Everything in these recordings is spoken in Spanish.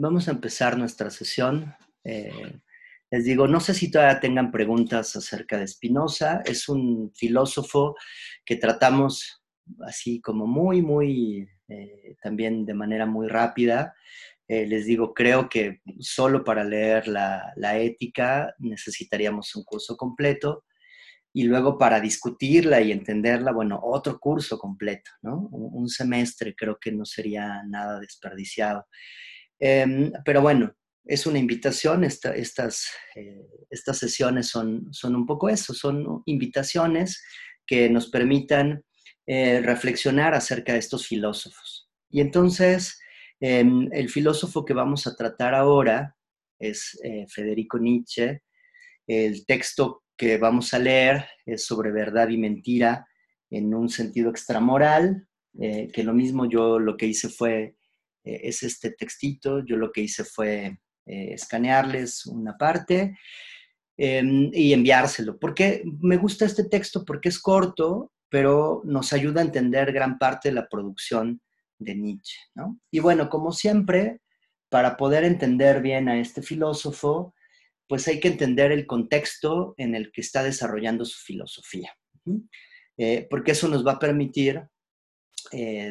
vamos a empezar nuestra sesión. Eh, les digo, no sé si todavía tengan preguntas acerca de Spinoza. Es un filósofo que tratamos así como muy, muy, eh, también de manera muy rápida. Eh, les digo, creo que solo para leer la, ética necesitaríamos un curso completo y luego para discutirla y entenderla, bueno, otro curso completo, ¿no? Un, semestre creo que no sería nada desperdiciado. Em, pero bueno, es una invitación, estas, eh, estas sesiones son, son un poco eso, son invitaciones que nos permitan eh, reflexionar acerca de estos filósofos. Y entonces, em, el filósofo que vamos a tratar ahora es eh, Federico Nietzsche. El texto que vamos a leer es sobre verdad y mentira en un sentido extramoral, eh, que lo mismo yo lo que hice fue, eh, es este textito, yo lo que hice fue eh, escanearles una parte em, y enviárselo. Porque me gusta este texto porque es corto, pero nos ayuda a entender gran parte de la producción de Nietzsche. Y bueno, como siempre, para poder entender bien a este filósofo, pues hay que entender el contexto en el que está desarrollando su filosofía, eh, porque eso nos va a permitir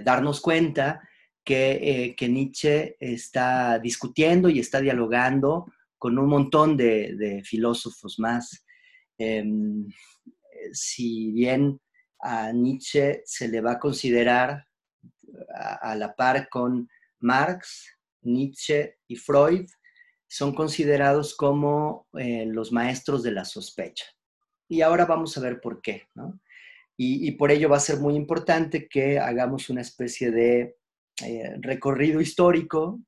darnos cuenta que, eh, Nietzsche está discutiendo y está dialogando con un montón de, filósofos más. Em, si bien a Nietzsche se le va a considerar a la par con Marx, Nietzsche y Freud, son considerados como eh, los maestros de la sospecha. Y ahora vamos a ver por qué, ¿no? Y, por ello va a ser muy importante que hagamos una especie de eh, recorrido histórico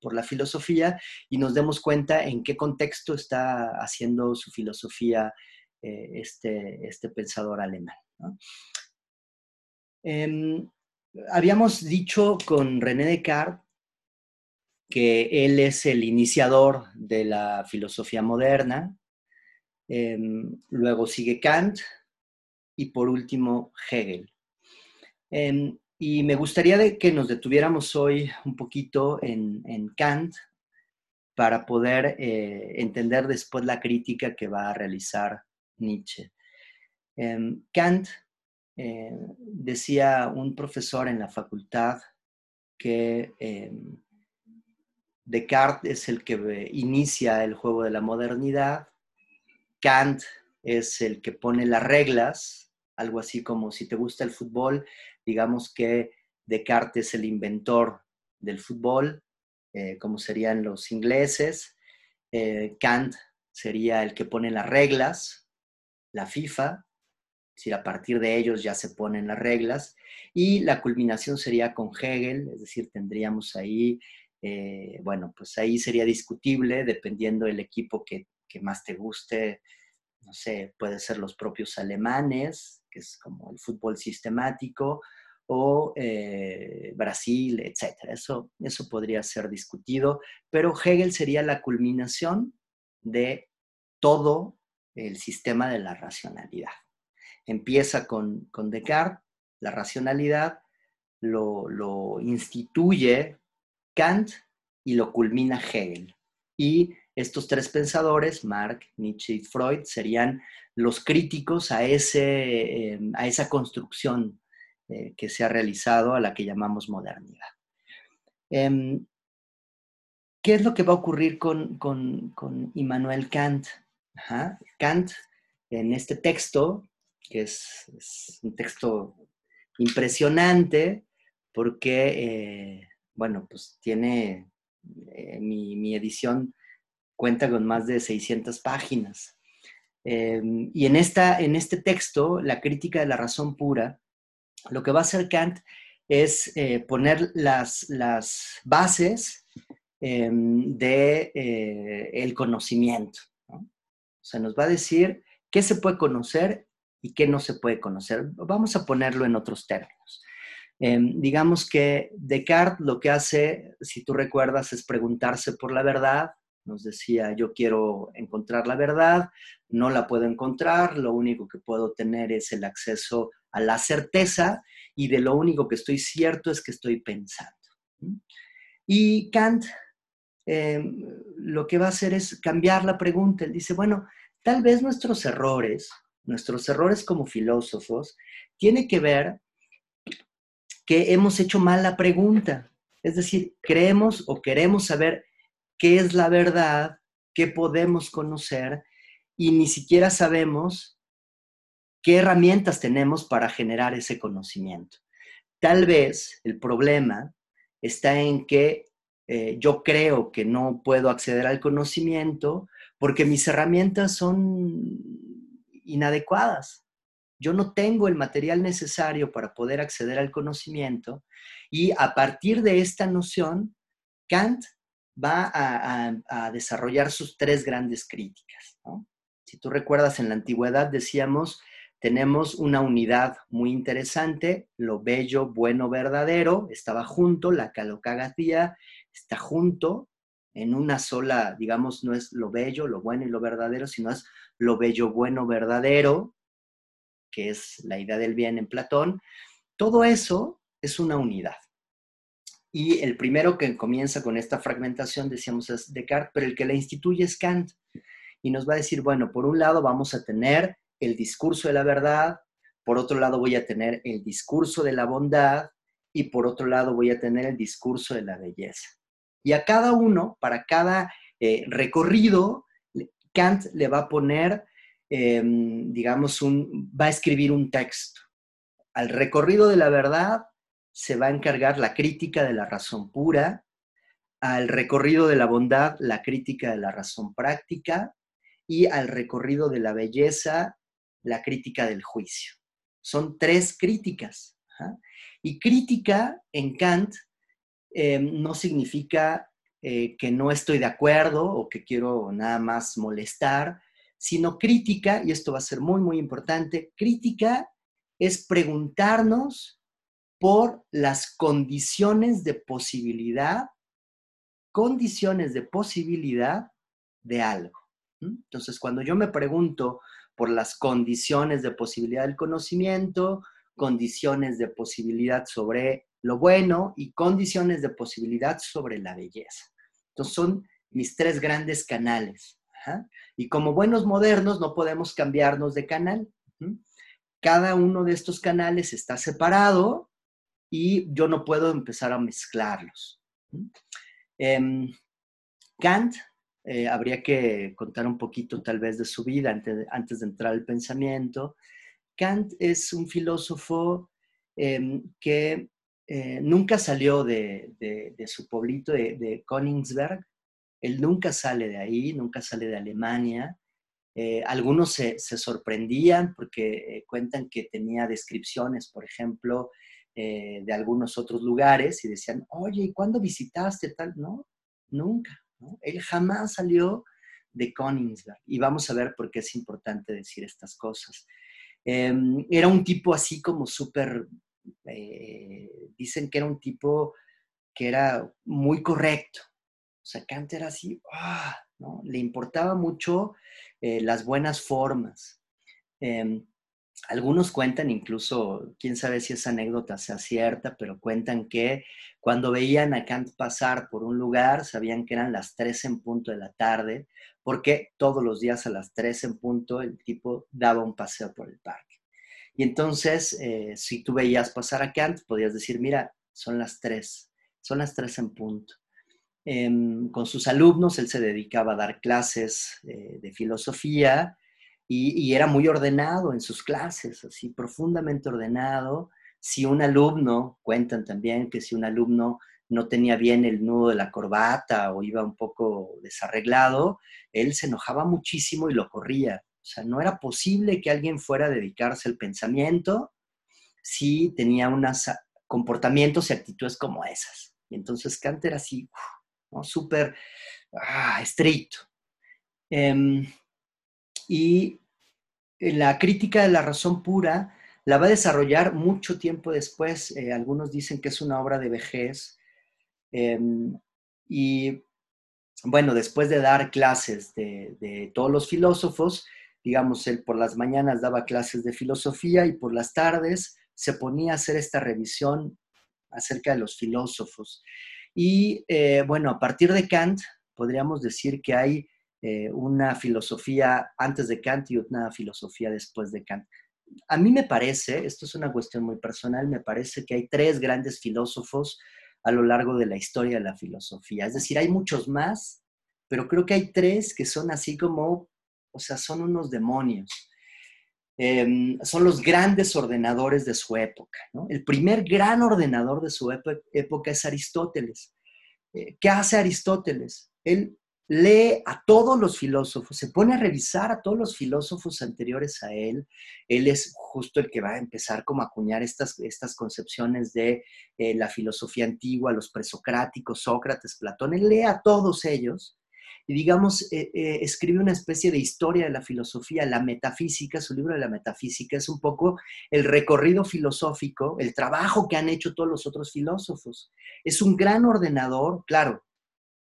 por la filosofía y nos demos cuenta en qué contexto está haciendo su filosofía eh, este, este pensador alemán. Em, habíamos dicho con René Descartes que él es el iniciador de la filosofía moderna, em, luego sigue Kant y por último Hegel. Em, y me gustaría que nos detuviéramos hoy un poquito en, Kant para poder eh, entender después la crítica que va a realizar Nietzsche. Em, Kant eh, decía un profesor en la facultad que Descartes es el que inicia el juego de la modernidad, Kant es el que pone las reglas, algo así como si te gusta el fútbol, digamos que Descartes es el inventor del fútbol, eh, como serían los ingleses, eh, Kant sería el que pone las reglas, la FIFA, si a partir de ellos ya se ponen las reglas, y la culminación sería con Hegel, es decir, tendríamos ahí eh, bueno, pues ahí sería discutible dependiendo del equipo que, más te guste. No sé, puede ser los propios alemanes, que es como el fútbol sistemático, o eh, Brasil, etc. Eso, eso podría ser discutido, pero Hegel sería la culminación de todo el sistema de la racionalidad. Empieza con, Descartes, la racionalidad, lo, lo instituye Kant y lo culmina Hegel. Y estos tres pensadores, Marx, Nietzsche y Freud, serían los críticos a, ese, eh, a esa construcción eh, que se ha realizado a la que llamamos modernidad. Em, ¿Qué es lo que va a ocurrir con, Immanuel Kant? Kant, en este texto, que es, un texto impresionante, porque eh, bueno, pues tiene, eh, mi, edición cuenta con más de 600 páginas. Em, y en, esta, en este texto, la crítica de la razón pura, lo que va a hacer Kant es eh, poner las, las bases em, de eh, el conocimiento. O sea, nos va a decir qué se puede conocer y qué no se puede conocer. Vamos a ponerlo en otros términos. Em, digamos que Descartes lo que hace, si tú recuerdas, es preguntarse por la verdad. Nos decía, yo quiero encontrar la verdad, no la puedo encontrar, lo único que puedo tener es el acceso a la certeza y de lo único que estoy cierto es que estoy pensando. Y Kant em, lo que va a hacer es cambiar la pregunta. Él dice, bueno, tal vez nuestros errores, nuestros errores como filósofos, tiene que ver que hemos hecho mal la pregunta. Es decir, creemos o queremos saber qué es la verdad, qué podemos conocer y ni siquiera sabemos qué herramientas tenemos para generar ese conocimiento. Tal vez el problema está en que eh, yo creo que no puedo acceder al conocimiento porque mis herramientas son inadecuadas. Yo no tengo el material necesario para poder acceder al conocimiento y a partir de esta noción, Kant va a, desarrollar sus tres grandes críticas. Si tú recuerdas, en la antigüedad decíamos, tenemos una unidad muy interesante, lo bello, bueno, verdadero, estaba junto, la calocagatía está junto, en una sola, digamos, no es lo bello, lo bueno y lo verdadero, sino es lo bello, bueno, verdadero, que es la idea del bien en Platón. Todo eso es una unidad. Y el primero que comienza con esta fragmentación, decíamos, es Descartes, pero el que la instituye es Kant. Y nos va a decir, bueno, por un lado vamos a tener el discurso de la verdad, por otro lado voy a tener el discurso de la bondad y por otro lado voy a tener el discurso de la belleza. Y a cada uno, para cada eh, recorrido, Kant le va a poner, em, digamos, va a escribir un texto. Al recorrido de la verdad se va a encargar la crítica de la razón pura, al recorrido de la bondad, la crítica de la razón práctica, y al recorrido de la belleza, la crítica del juicio. Son tres críticas. Y crítica en Kant eh, no significa eh, que no estoy de acuerdo o que quiero nada más molestar, sino crítica, y esto va a ser muy, muy importante, crítica es preguntarnos por las condiciones de posibilidad, condiciones de posibilidad de algo. Entonces, cuando yo me pregunto por las condiciones de posibilidad del conocimiento, condiciones de posibilidad sobre lo bueno y condiciones de posibilidad sobre la belleza. Entonces, son mis tres grandes canales. Y como buenos modernos no podemos cambiarnos de canal. Cada uno de estos canales está separado y yo no puedo empezar a mezclarlos. Em, Kant, eh, habría que contar un poquito tal vez de su vida antes, de entrar al pensamiento. Kant es un filósofo em, que eh, nunca salió de, su pueblito de, Königsberg, él nunca sale de ahí, nunca sale de Alemania. Eh, algunos se, sorprendían porque cuentan que tenía descripciones, por ejemplo, eh, de algunos otros lugares y decían, oye, ¿y cuándo visitaste tal? No, nunca. Él jamás salió de Königsberg. Y vamos a ver por qué es importante decir estas cosas. Em, era un tipo así como súper, eh, dicen que era un tipo que era muy correcto. O sea, Kant era así, ¡ah! ¿no? le importaba mucho eh, las buenas formas. Algunos cuentan incluso, quién sabe si esa anécdota sea cierta, pero cuentan que cuando veían a Kant pasar por un lugar, sabían que eran las 3 en punto de la tarde, porque todos los días a las 3 en punto el tipo daba un paseo por el parque. Y entonces, eh, si tú veías pasar a Kant, podías decir, mira, son las 3, son las 3 en punto. Em, con sus alumnos, él se dedicaba a dar clases eh, de filosofía y, era muy ordenado en sus clases, así profundamente ordenado. Si un alumno, cuentan también que si un alumno no tenía bien el nudo de la corbata o iba un poco desarreglado, él se enojaba muchísimo y lo corría. O sea, no era posible que alguien fuera a dedicarse al pensamiento si tenía unos comportamientos y actitudes como esas. Y entonces Kant era así, ¿no? súper ah, estricto. Em, y la crítica de la razón pura la va a desarrollar mucho tiempo después. Eh, algunos dicen que es una obra de vejez. Em, y bueno, después de dar clases de, todos los filósofos, digamos, él por las mañanas daba clases de filosofía y por las tardes se ponía a hacer esta revisión acerca de los filósofos. Y eh, bueno, a partir de Kant, podríamos decir que hay eh, una filosofía antes de Kant y una filosofía después de Kant. A mí me parece, esto es una cuestión muy personal, me parece que hay tres grandes filósofos a lo largo de la historia de la filosofía. Es decir, hay muchos más, pero creo que hay tres que son así como, o sea, son unos demonios. Em, son los grandes ordenadores de su época. El primer gran ordenador de su época es Aristóteles. Eh, ¿Qué hace Aristóteles? Él lee a todos los filósofos, se pone a revisar a todos los filósofos anteriores a él. Él es justo el que va a empezar como a acuñar estas, estas concepciones de eh, la filosofía antigua, los presocráticos, Sócrates, Platón. Él lee a todos ellos y digamos, eh, eh, escribe una especie de historia de la filosofía, la metafísica, su libro de la metafísica es un poco el recorrido filosófico, el trabajo que han hecho todos los otros filósofos. Es un gran ordenador, claro,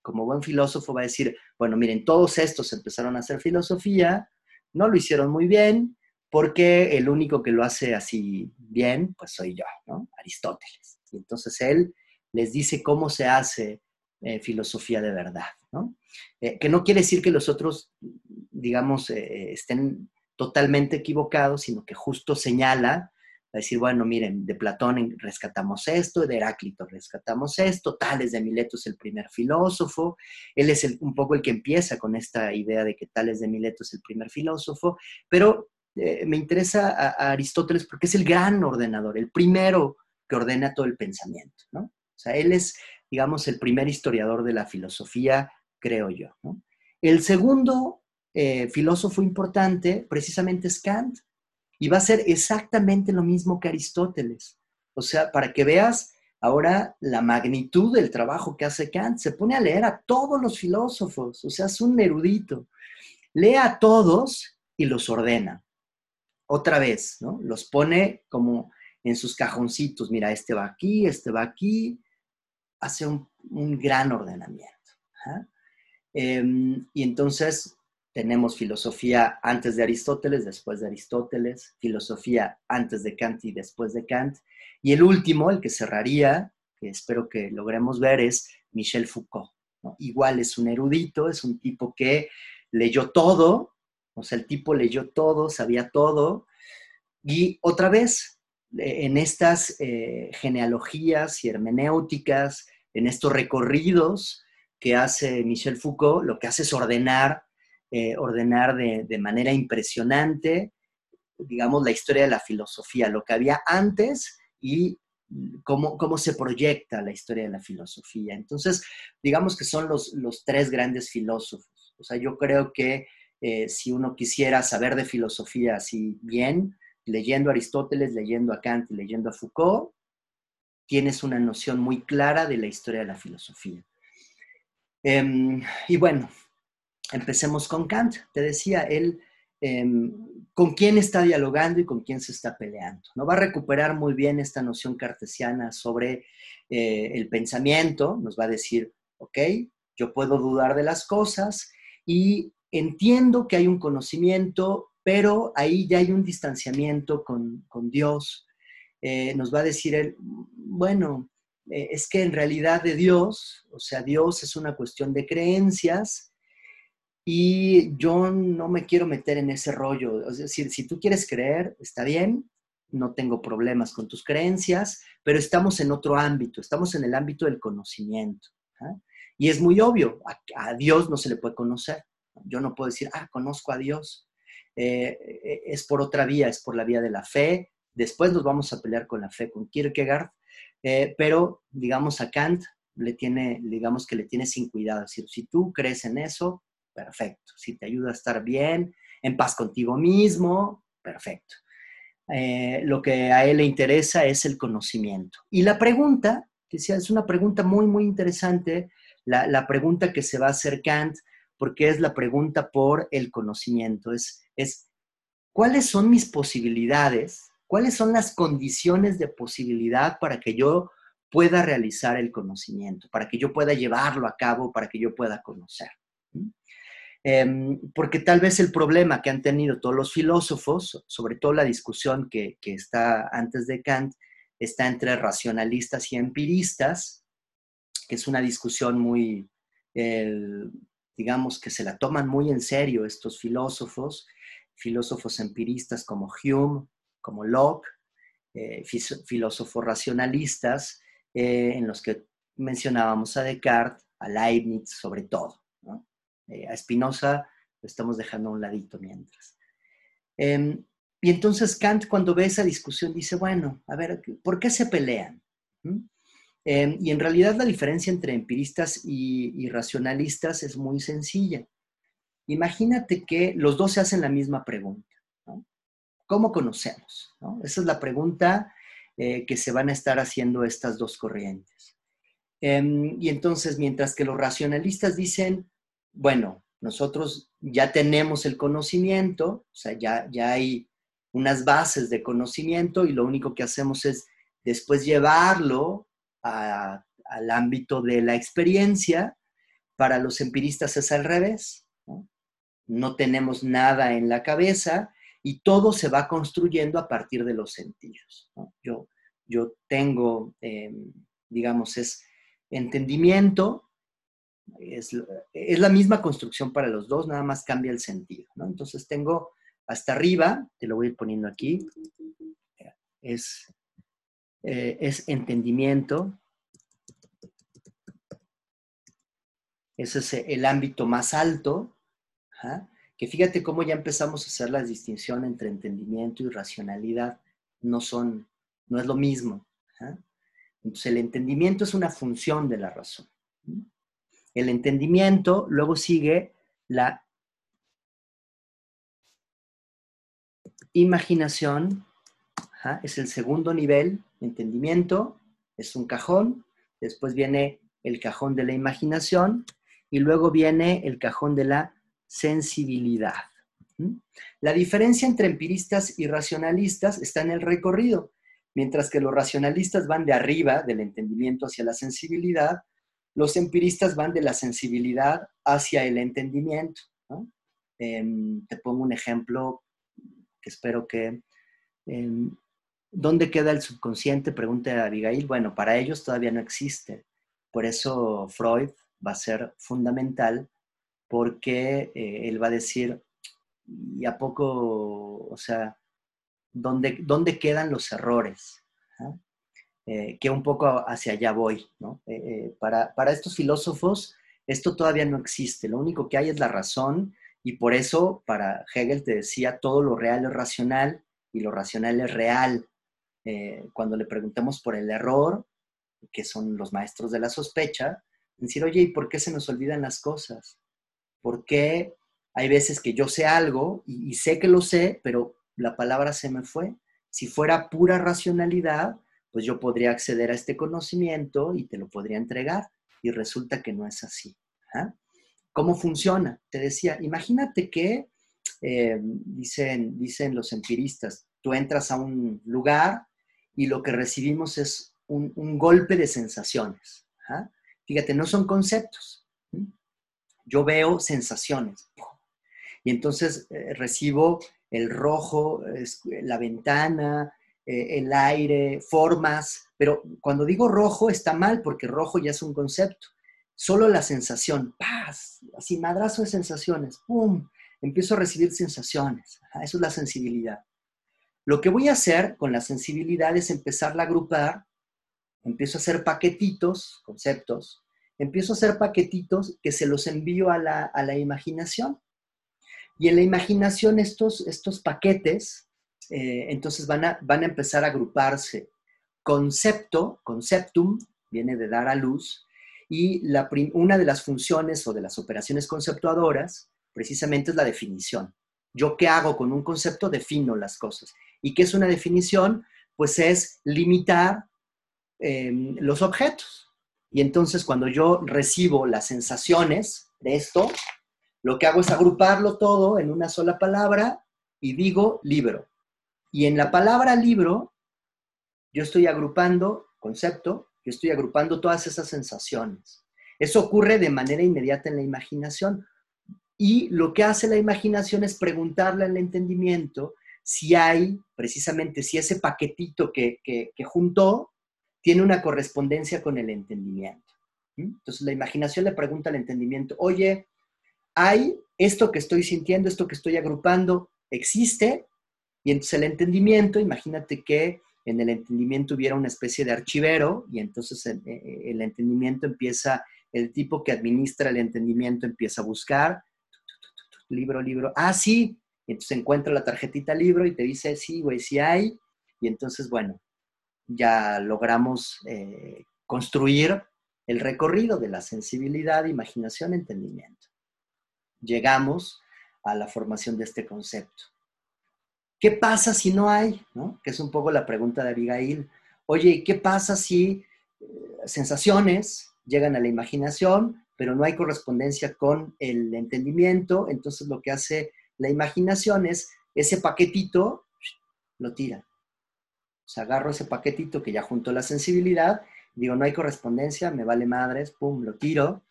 como buen filósofo va a decir, bueno, miren, todos estos empezaron a hacer filosofía, no lo hicieron muy bien, porque el único que lo hace así bien, pues soy yo, ¿no? Aristóteles. Y entonces él les dice cómo se hace eh, filosofía de verdad, ¿no? Eh, que no quiere decir que los otros, digamos, eh, estén totalmente equivocados, sino que justo señala a decir, bueno, miren, de Platón rescatamos esto, de Heráclito rescatamos esto, Tales de Mileto es el primer filósofo, él es un poco el que empieza con esta idea de que Tales de Mileto es el primer filósofo, pero eh, me interesa a, Aristóteles porque es el gran ordenador, el primero que ordena todo el pensamiento, ¿no? O sea, él es, digamos, el primer historiador de la filosofía, creo yo. El segundo eh, filósofo importante precisamente es Kant, y va a ser exactamente lo mismo que Aristóteles. O sea, para que veas ahora la magnitud del trabajo que hace Kant, se pone a leer a todos los filósofos, o sea, es un erudito. Lee a todos y los ordena. Otra vez, ¿no? Los pone como en sus cajoncitos. Mira, este va aquí, este va aquí. Hace un, gran ordenamiento. Em, y entonces tenemos filosofía antes de Aristóteles, después de Aristóteles, filosofía antes de Kant y después de Kant. Y el último, el que cerraría, que espero que logremos ver, es Michel Foucault. Igual es un erudito, es un tipo que leyó todo, o sea, el tipo leyó todo, sabía todo. Y otra vez, eh, en estas eh, genealogías y hermenéuticas, en estos recorridos que hace Michel Foucault, lo que hace es ordenar eh, ordenar de, manera impresionante, digamos, la historia de la filosofía, lo que había antes y cómo, cómo se proyecta la historia de la filosofía. Entonces, digamos que son los, los tres grandes filósofos. O sea, yo creo que eh, si uno quisiera saber de filosofía así bien, leyendo a Aristóteles, leyendo a Kant y leyendo a Foucault, tienes una noción muy clara de la historia de la filosofía. Em, y bueno, empecemos con Kant. Te decía, él em, con quién está dialogando y con quién se está peleando. No va a recuperar muy bien esta noción cartesiana sobre eh, el pensamiento. Nos va a decir, ok, yo puedo dudar de las cosas y entiendo que hay un conocimiento, pero ahí ya hay un distanciamiento con, Dios. Eh, nos va a decir él, bueno, eh, es que en realidad de Dios, o sea, Dios es una cuestión de creencias, y yo no me quiero meter en ese rollo. Es decir, si tú quieres creer, está bien, no tengo problemas con tus creencias, pero estamos en otro ámbito, estamos en el ámbito del conocimiento. ¿ah? Y es muy obvio, a, Dios no se le puede conocer. Yo no puedo decir, ah, conozco a Dios. Eh, eh, es por otra vía, es por la vía de la fe. Después nos vamos a pelear con la fe, con Kierkegaard, eh, pero digamos a Kant le tiene, digamos que le tiene sin cuidado. Es decir, si tú crees en eso, perfecto. Si te ayuda a estar bien, en paz contigo mismo, perfecto. Eh, lo que a él le interesa es el conocimiento. Y la pregunta, que es una pregunta muy, muy interesante, la, pregunta que se va a hacer Kant, porque es la pregunta por el conocimiento, es, es ¿cuáles son mis posibilidades? ¿Cuáles son las condiciones de posibilidad para que yo pueda realizar el conocimiento, para que yo pueda llevarlo a cabo, para que yo pueda conocer? Em, porque tal vez el problema que han tenido todos los filósofos, sobre todo la discusión que, está antes de Kant, está entre racionalistas y empiristas, que es una discusión muy, digamos que se la toman muy en serio estos filósofos, filósofos empiristas como Hume, como Locke, eh, filósofos racionalistas, eh, en los que mencionábamos a Descartes, a Leibniz sobre todo. Eh, a Spinoza lo estamos dejando a un ladito mientras. Em, y entonces Kant cuando ve esa discusión dice, bueno, a ver, ¿por qué se pelean? Em, y en realidad la diferencia entre empiristas y, racionalistas es muy sencilla. Imagínate que los dos se hacen la misma pregunta. ¿Cómo conocemos? Esa es la pregunta eh, que se van a estar haciendo estas dos corrientes. Em, y entonces, mientras que los racionalistas dicen, bueno, nosotros ya tenemos el conocimiento, o sea, ya, ya hay unas bases de conocimiento y lo único que hacemos es después llevarlo al ámbito de la experiencia. Para los empiristas es al revés. ¿no? tenemos nada en la cabeza y todo se va construyendo a partir de los sentidos. Yo, yo tengo, em, digamos, es entendimiento, es, la misma construcción para los dos, nada más cambia el sentido. Entonces tengo hasta arriba, te lo voy a ir poniendo aquí, es, eh, es entendimiento. Ese es el ámbito más alto, que fíjate cómo ya empezamos a hacer la distinción entre entendimiento y racionalidad. No son, no es lo mismo. Entonces el entendimiento es una función de la razón. El entendimiento, luego sigue la Imaginación es el segundo nivel, entendimiento, es un cajón, después viene el cajón de la imaginación y luego viene el cajón de la sensibilidad. La diferencia entre empiristas y racionalistas está en el recorrido. Mientras que los racionalistas van de arriba, del entendimiento hacia la sensibilidad, los empiristas van de la sensibilidad hacia el entendimiento. Em, te pongo un ejemplo espero que... Em, ¿Dónde queda el subconsciente? Pregunta Abigail. Bueno, para ellos todavía no existe. Por eso Freud va a ser fundamental porque eh, él va a decir, ¿y a poco, o sea, dónde, dónde quedan los errores? Eh, que un poco hacia allá voy, ¿no? Eh, para, para estos filósofos, esto todavía no existe. Lo único que hay es la razón y por eso, para Hegel te decía, todo lo real es racional y lo racional es real. Eh, cuando le preguntamos por el error, que son los maestros de la sospecha, decir, oye, ¿y por qué se nos olvidan las cosas? ¿Por qué hay veces que yo sé algo y sé que lo sé, pero la palabra se me fue? Si fuera pura racionalidad, pues yo podría acceder a este conocimiento y te lo podría entregar. Y resulta que no es así. ¿ah? ¿Cómo funciona? Te decía, imagínate que, eh, dicen, dicen los empiristas, tú entras a un lugar y lo que recibimos es un, golpe de sensaciones. ¿ah? Fíjate, no son conceptos. Yo veo sensaciones. Y entonces eh, recibo el rojo, la ventana, eh, el aire, formas, pero cuando digo rojo está mal porque rojo ya es un concepto solo la sensación, paz, así madrazo de sensaciones, ¡pum! Empiezo a recibir sensaciones. Eso es la sensibilidad. Lo que voy a hacer con la sensibilidad es empezarla a agrupar, empiezo a hacer paquetitos, conceptos, empiezo a hacer paquetitos que se los envío a la, imaginación. Y en la imaginación estos, estos paquetes, eh, entonces van a, van a empezar a agruparse. Concepto, conceptum, viene de dar a luz, y la, una de las funciones o de las operaciones conceptuadoras precisamente es la definición. Yo qué hago con un concepto, defino las cosas. ¿Y qué es una definición? Pues es limitar em, los objetos. Y entonces cuando yo recibo las sensaciones de esto, lo que hago es agruparlo todo en una sola palabra y digo libro. Y en la palabra libro, yo estoy agrupando concepto, estoy agrupando todas esas sensaciones. Eso ocurre de manera inmediata en la imaginación. Y lo que hace la imaginación es preguntarle al entendimiento si hay, precisamente, si ese paquetito que, que, juntó tiene una correspondencia con el entendimiento. Entonces la imaginación le pregunta al entendimiento, oye, ¿hay esto que estoy sintiendo, esto que estoy agrupando, existe? Y entonces el entendimiento, imagínate que en el entendimiento hubiera una especie de archivero y entonces el, el entendimiento empieza, el tipo que administra el entendimiento empieza a buscar, libro, libro, ah, sí, entonces encuentra la tarjetita libro y te dice, sí, güey, sí hay, y entonces, bueno, ya logramos eh, construir el recorrido de la sensibilidad, imaginación, entendimiento. Llegamos a la formación de este concepto. ¿Qué pasa si no hay? Que es un poco la pregunta de Abigail. Oye, ¿qué pasa si eh, sensaciones llegan a la imaginación, pero no hay correspondencia con el entendimiento? Entonces lo que hace la imaginación es ese paquetito, lo tira. O sea, agarro ese paquetito que ya junto la sensibilidad, digo, no hay correspondencia, me vale madres, pum, lo tiro,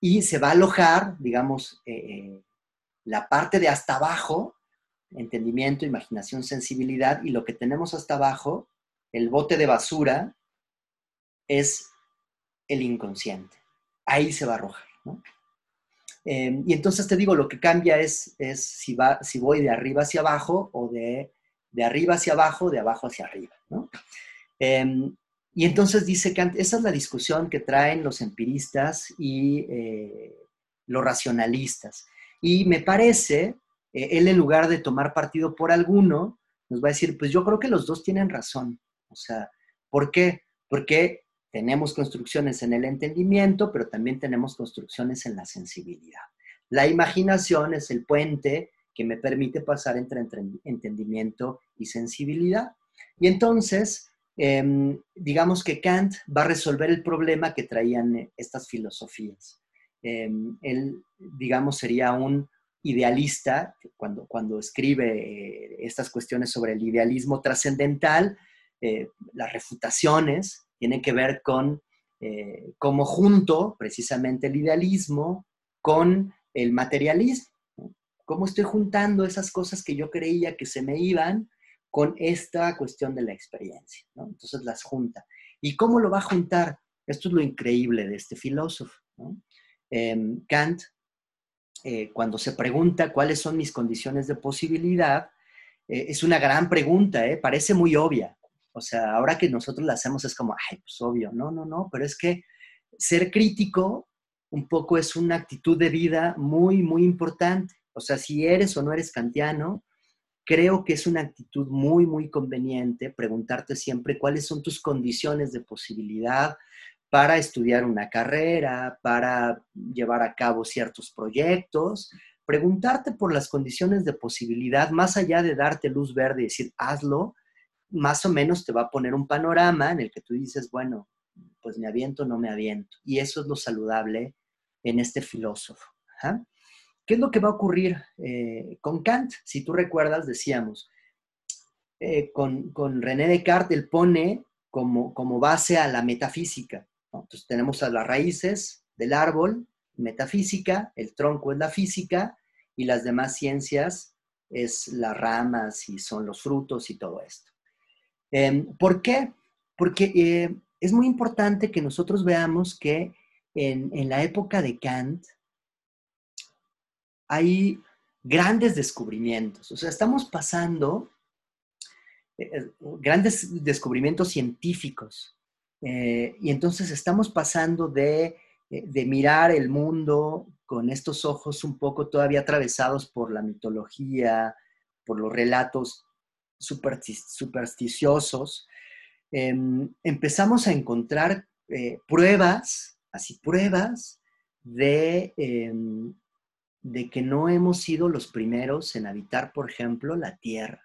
y se va a alojar, digamos, eh, eh, la parte de hasta abajo, entendimiento, imaginación, sensibilidad, y lo que tenemos hasta abajo, el bote de basura, es el inconsciente. Ahí se va a arrojar, ¿no? Em, y entonces te digo, lo que cambia es, es si, va, si voy de arriba hacia abajo o de, de arriba hacia abajo, de abajo hacia arriba. ¿no? Em, y entonces dice Kant, esa es la discusión que traen los empiristas y eh, los racionalistas. Y me parece, eh, él en lugar de tomar partido por alguno, nos va a decir, pues yo creo que los dos tienen razón. O sea, ¿por qué? Porque tenemos construcciones en el entendimiento, pero también tenemos construcciones en la sensibilidad. La imaginación es el puente que me permite pasar entre entendimiento y sensibilidad. Y entonces, em, digamos que Kant va a resolver el problema que traían estas filosofías. Em, él, digamos, sería un idealista cuando, cuando escribe eh, estas cuestiones sobre el idealismo trascendental, eh, las refutaciones, tiene que ver con eh, cómo junto precisamente el idealismo con el materialismo. Cómo estoy juntando esas cosas que yo creía que se me iban con esta cuestión de la experiencia. Entonces las junta. ¿Y cómo lo va a juntar? Esto es lo increíble de este filósofo. Em, Kant, eh, cuando se pregunta cuáles son mis condiciones de posibilidad, eh, es una gran pregunta, parece muy obvia, o sea, ahora que nosotros la hacemos es como, ay, pues obvio, no, no, no, pero es que ser crítico un poco es una actitud de vida muy, muy importante. O sea, si eres o no eres kantiano, creo que es una actitud muy, muy conveniente preguntarte siempre cuáles son tus condiciones de posibilidad para estudiar una carrera, para llevar a cabo ciertos proyectos, preguntarte por las condiciones de posibilidad, más allá de darte luz verde y decir, hazlo, más o menos te va a poner un panorama en el que tú dices, bueno, pues me aviento no me aviento. Y eso es lo saludable en este filósofo. ¿Qué es lo que va a ocurrir eh, con Kant? Si tú recuerdas, decíamos, eh, con, René Descartes, él pone como, como base a la metafísica. Entonces tenemos a las raíces del árbol, metafísica, el tronco es la física y las demás ciencias es las ramas y son los frutos y todo esto. Em, ¿Por qué? Porque eh, es muy importante que nosotros veamos que en, la época de Kant hay grandes descubrimientos. O sea, estamos pasando eh, eh, grandes descubrimientos científicos. Y entonces estamos pasando de, de, mirar el mundo con estos ojos un poco todavía atravesados por la mitología, por los relatos supersticiosos, em, empezamos a encontrar eh, pruebas, así pruebas, de, em, de que no hemos sido los primeros en habitar, por ejemplo, la Tierra.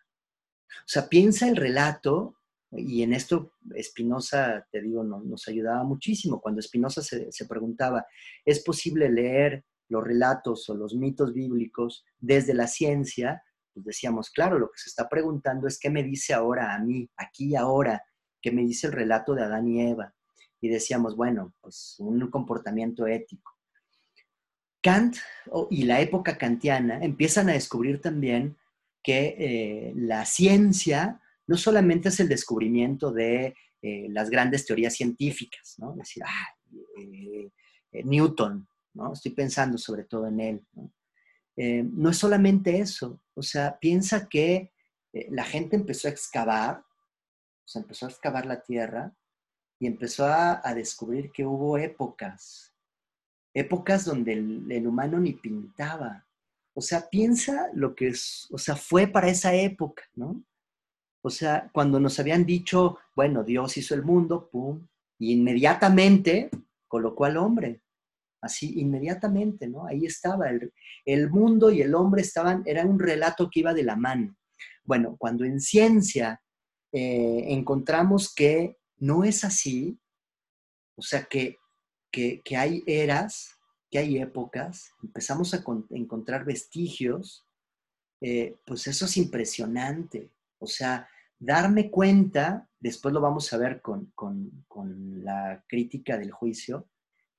O sea, piensa el relato, y en esto Spinoza, te digo, nos ayudaba muchísimo. Cuando Spinoza se, se preguntaba, ¿es posible leer los relatos o los mitos bíblicos desde la ciencia? pues decíamos, claro, lo que se está preguntando es qué me dice ahora a mí, aquí y ahora, qué me dice el relato de Adán y Eva. Y decíamos, bueno, pues un comportamiento ético. Kant y la época kantiana empiezan a descubrir también que eh, la ciencia no solamente es el descubrimiento de eh, las grandes teorías científicas, ¿no? Es decir, ah, eh, Newton, ¿no? Estoy pensando sobre todo en él. ¿no? no es solamente eso, o sea, piensa que la gente empezó a excavar, o sea, empezó a excavar la tierra y empezó a, descubrir que hubo épocas, épocas donde el, humano ni pintaba. O sea, piensa lo que es, o sea, fue para esa época, ¿no? O sea, cuando nos habían dicho, bueno, Dios hizo el mundo, pum, y inmediatamente colocó al hombre. Así, inmediatamente, ¿no? Ahí estaba. El, el mundo y el hombre estaban, era un relato que iba de la mano. Bueno, cuando en ciencia eh, encontramos que no es así, o sea, que, que, hay eras, que hay épocas, empezamos a encontrar vestigios, eh, pues eso es impresionante. O sea, darme cuenta, después lo vamos a ver con, con la crítica del juicio,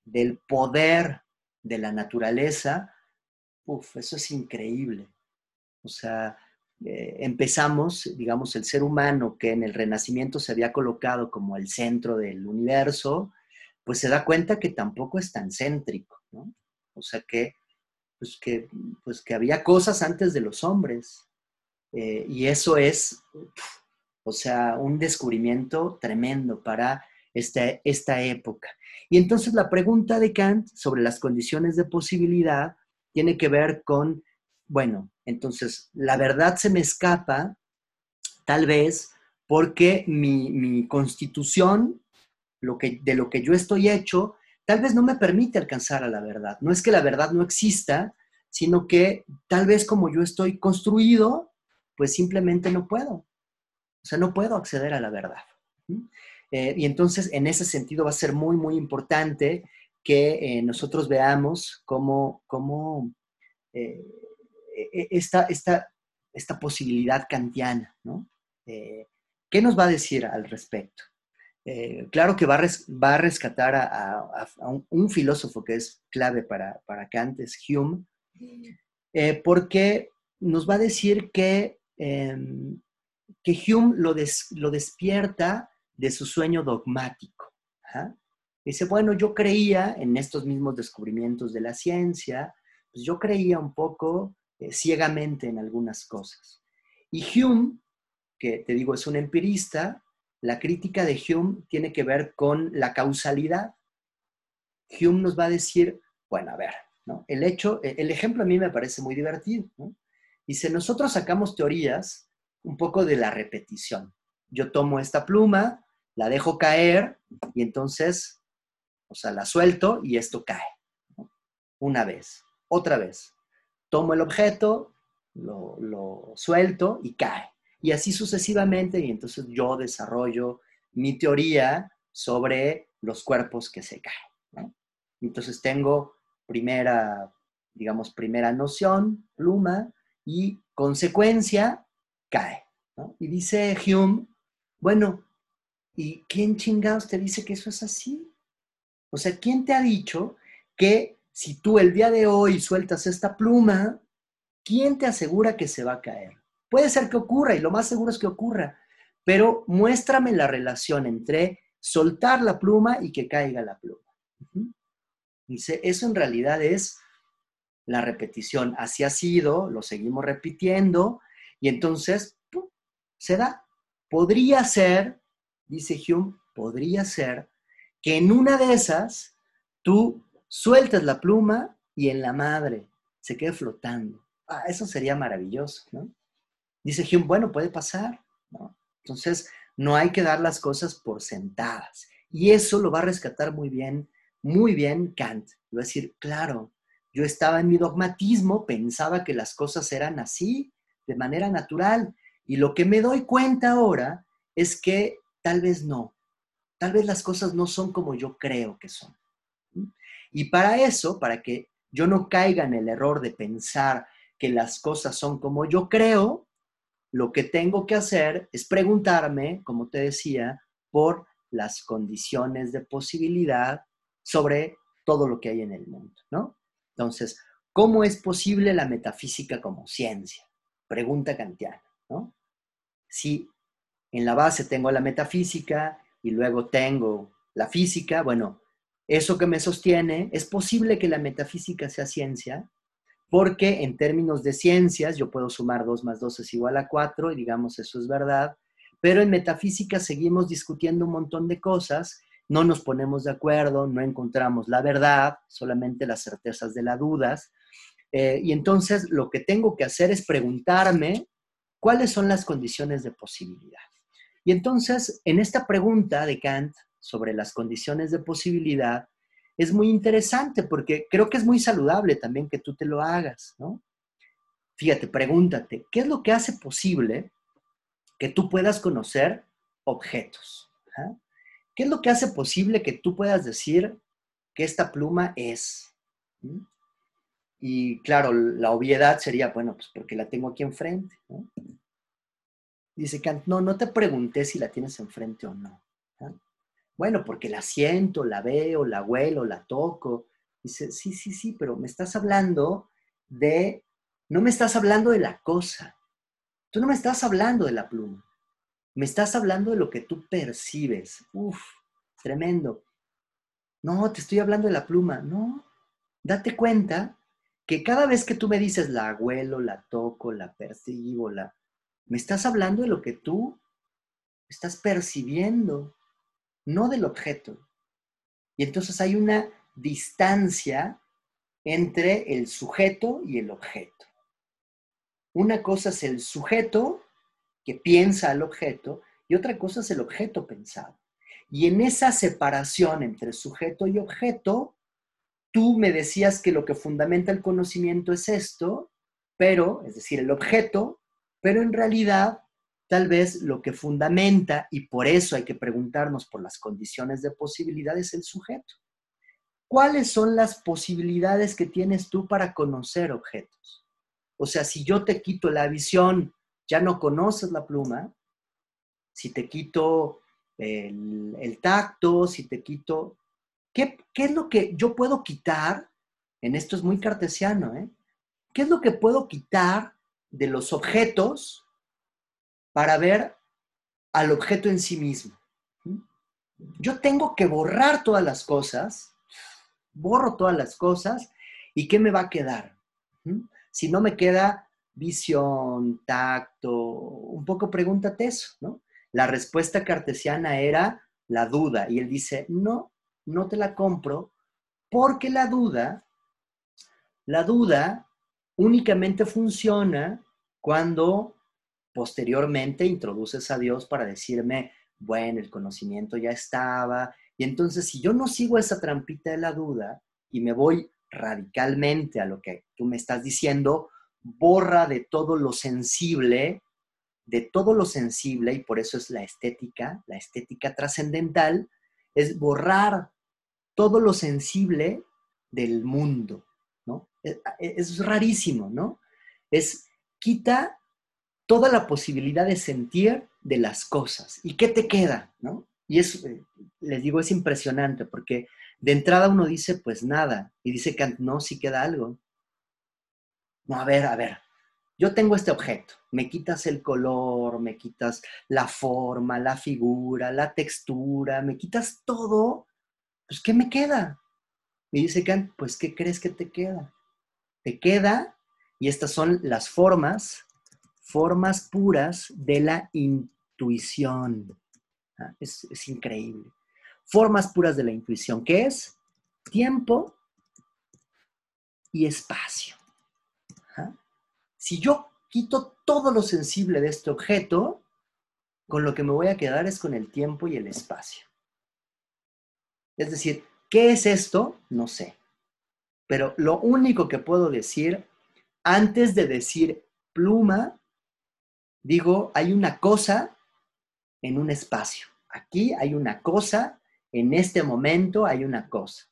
del poder de la naturaleza, uf, eso es increíble. O sea, eh, empezamos, digamos, el ser humano que en el Renacimiento se había colocado como el centro del universo, pues se da cuenta que tampoco es tan céntrico, ¿no? O sea que, pues que, pues que había cosas antes de los hombres. Eh, y eso es, o sea, un descubrimiento tremendo para esta, esta época. Y entonces la pregunta de Kant sobre las condiciones de posibilidad tiene que ver con bueno, entonces la verdad se me escapa, tal vez porque mi, constitución, lo que, de lo que yo estoy hecho, tal vez no me permite alcanzar a la verdad. No es que la verdad no exista, sino que tal vez como yo estoy construido, pues simplemente no puedo. O sea, no puedo acceder a la verdad. Eh, y entonces, en ese sentido, va a ser muy, muy importante que eh, nosotros veamos cómo, cómo eh, e, esta, esta, esta posibilidad kantiana, ¿no? ¿Qué nos va a decir al respecto? Claro que va a, va a rescatar a, un, filósofo que es clave para, para Kant, es Hume, porque nos va a decir que, em, que Hume lo, lo, despierta de su sueño dogmático. Dice, bueno, yo creía en estos mismos descubrimientos de la ciencia, pues yo creía un poco eh, ciegamente en algunas cosas. Y Hume, que te digo es un empirista, la crítica de Hume tiene que ver con la causalidad. Hume nos va a decir, bueno, a ver, ¿no? el hecho, el ejemplo a mí me parece muy divertido. ¿no? Dice, nosotros sacamos teorías un poco de la repetición. Yo tomo esta pluma, la dejo caer y entonces, o sea, la suelto y esto cae. Una vez, otra vez, tomo el objeto, lo, suelto y cae. Y así sucesivamente, y entonces yo desarrollo mi teoría sobre los cuerpos que se caen. Entonces tengo primera, digamos, primera noción, pluma, y consecuencia, cae. Y dice Hume, bueno, ¿y quién chingados te dice que eso es así? O sea, ¿quién te ha dicho que si tú el día de hoy sueltas esta pluma, ¿quién te asegura que se va a caer? Puede ser que ocurra y lo más seguro es que ocurra, pero muéstrame la relación entre soltar la pluma y que caiga la pluma. Dice, eso en realidad es la repetición. Así ha sido, lo seguimos repitiendo y entonces se da. Podría ser, dice Hume, podría ser que en una de esas tú sueltas la pluma y en la madre se quede flotando. Ah, eso sería maravilloso, ¿no? Dice Hume, bueno, puede pasar, ¿no? Entonces, no hay que dar las cosas por sentadas. Y eso lo va a rescatar muy bien, muy bien Kant. Va a decir, claro, yo estaba en mi dogmatismo, pensaba que las cosas eran así, de manera natural. Y lo que me doy cuenta ahora es que tal vez no. Tal vez las cosas no son como yo creo que son. Y para eso, para que yo no caiga en el error de pensar que las cosas son como yo creo, lo que tengo que hacer es preguntarme, como te decía, por las condiciones de posibilidad sobre todo lo que hay en el mundo, ¿no? Entonces, ¿cómo es posible la metafísica como ciencia? Pregunta kantiana, ¿no? Si en la base tengo la metafísica y luego tengo la física, bueno, eso que me sostiene, es posible que la metafísica sea ciencia, porque en términos de ciencias yo puedo sumar 2 más 2 es igual a 4 y digamos eso es verdad, pero en metafísica seguimos discutiendo un montón de cosas, no nos ponemos de acuerdo, no encontramos la verdad, solamente las certezas de las dudas. Eh, y entonces lo que tengo que hacer es preguntarme cuáles son las condiciones de posibilidad. Y entonces, en esta pregunta de Kant sobre las condiciones de posibilidad, es muy interesante porque creo que es muy saludable también que tú te lo hagas, ¿no? Fíjate, pregúntate, ¿qué es lo que hace posible que tú puedas conocer objetos? ¿Ah? ¿Qué es lo que hace posible que tú puedas decir que esta pluma es? ¿Mm? Y claro, la obviedad sería, bueno, pues porque la tengo aquí enfrente. Dice Kant, no, no te pregunté si la tienes enfrente o no. Bueno, porque la siento, la veo, la huelo, la toco. Dice, sí, sí, sí, pero me estás hablando de, no me estás hablando de la cosa. Tú no me estás hablando de la pluma. Me estás hablando de lo que tú percibes. Uf, tremendo. No, te estoy hablando de la pluma. No, date cuenta que cada vez que tú me dices la huelo, la toco, la percibo, la... me estás hablando de lo que tú estás percibiendo no del objeto. Y entonces hay una distancia entre el sujeto y el objeto. Una cosa es el sujeto que piensa al objeto y otra cosa es el objeto pensado. Y en esa separación entre sujeto y objeto, tú me decías que lo que fundamenta el conocimiento es esto, pero, es decir, el objeto, pero en realidad Tal vez lo que fundamenta, y por eso hay que preguntarnos por las condiciones de posibilidad, es el sujeto. ¿Cuáles son las posibilidades que tienes tú para conocer objetos? O sea, si yo te quito la visión, ya no conoces la pluma. Si te quito el, tacto, si te quito... ¿qué, ¿Qué es lo que yo puedo quitar? En esto es muy cartesiano, ¿eh? ¿Qué es lo que puedo quitar de los objetos para ver al objeto en sí mismo. Yo tengo que borrar todas las cosas, borro todas las cosas, ¿y qué me va a quedar? Si no me queda visión, tacto, un poco pregúntate eso, ¿no? La respuesta cartesiana era la duda, y él dice, no, no te la compro, porque la duda, la duda únicamente funciona cuando posteriormente introduces a Dios para decirme, bueno, el conocimiento ya estaba. Y entonces, si yo no sigo esa trampita de la duda y me voy radicalmente a lo que tú me estás diciendo, borra de todo lo sensible, de todo lo sensible, y por eso es la estética, la estética trascendental, es borrar todo lo sensible del mundo, ¿no? Es, es rarísimo, ¿no? Es quita toda la posibilidad de sentir de las cosas. ¿Y qué te queda? ¿no? Y es, eh, les digo, es impresionante porque de entrada uno dice, pues nada, y dice Kant, no, sí queda algo. No, a ver, a ver, yo tengo este objeto, me quitas el color, me quitas la forma, la figura, la textura, me quitas todo, pues ¿qué me queda? Y dice Kant, pues ¿qué crees que te queda? Te queda, y estas son las formas formas puras de la intuición. Ah, es, increíble. Formas puras de la intuición, que es tiempo y espacio. Si yo quito todo lo sensible de este objeto, con lo que me voy a quedar es con el tiempo y el espacio. Es decir, ¿qué es esto? No sé. Pero lo único que puedo decir antes de decir pluma digo, hay una cosa en un espacio. Aquí hay una cosa, en este momento hay una cosa.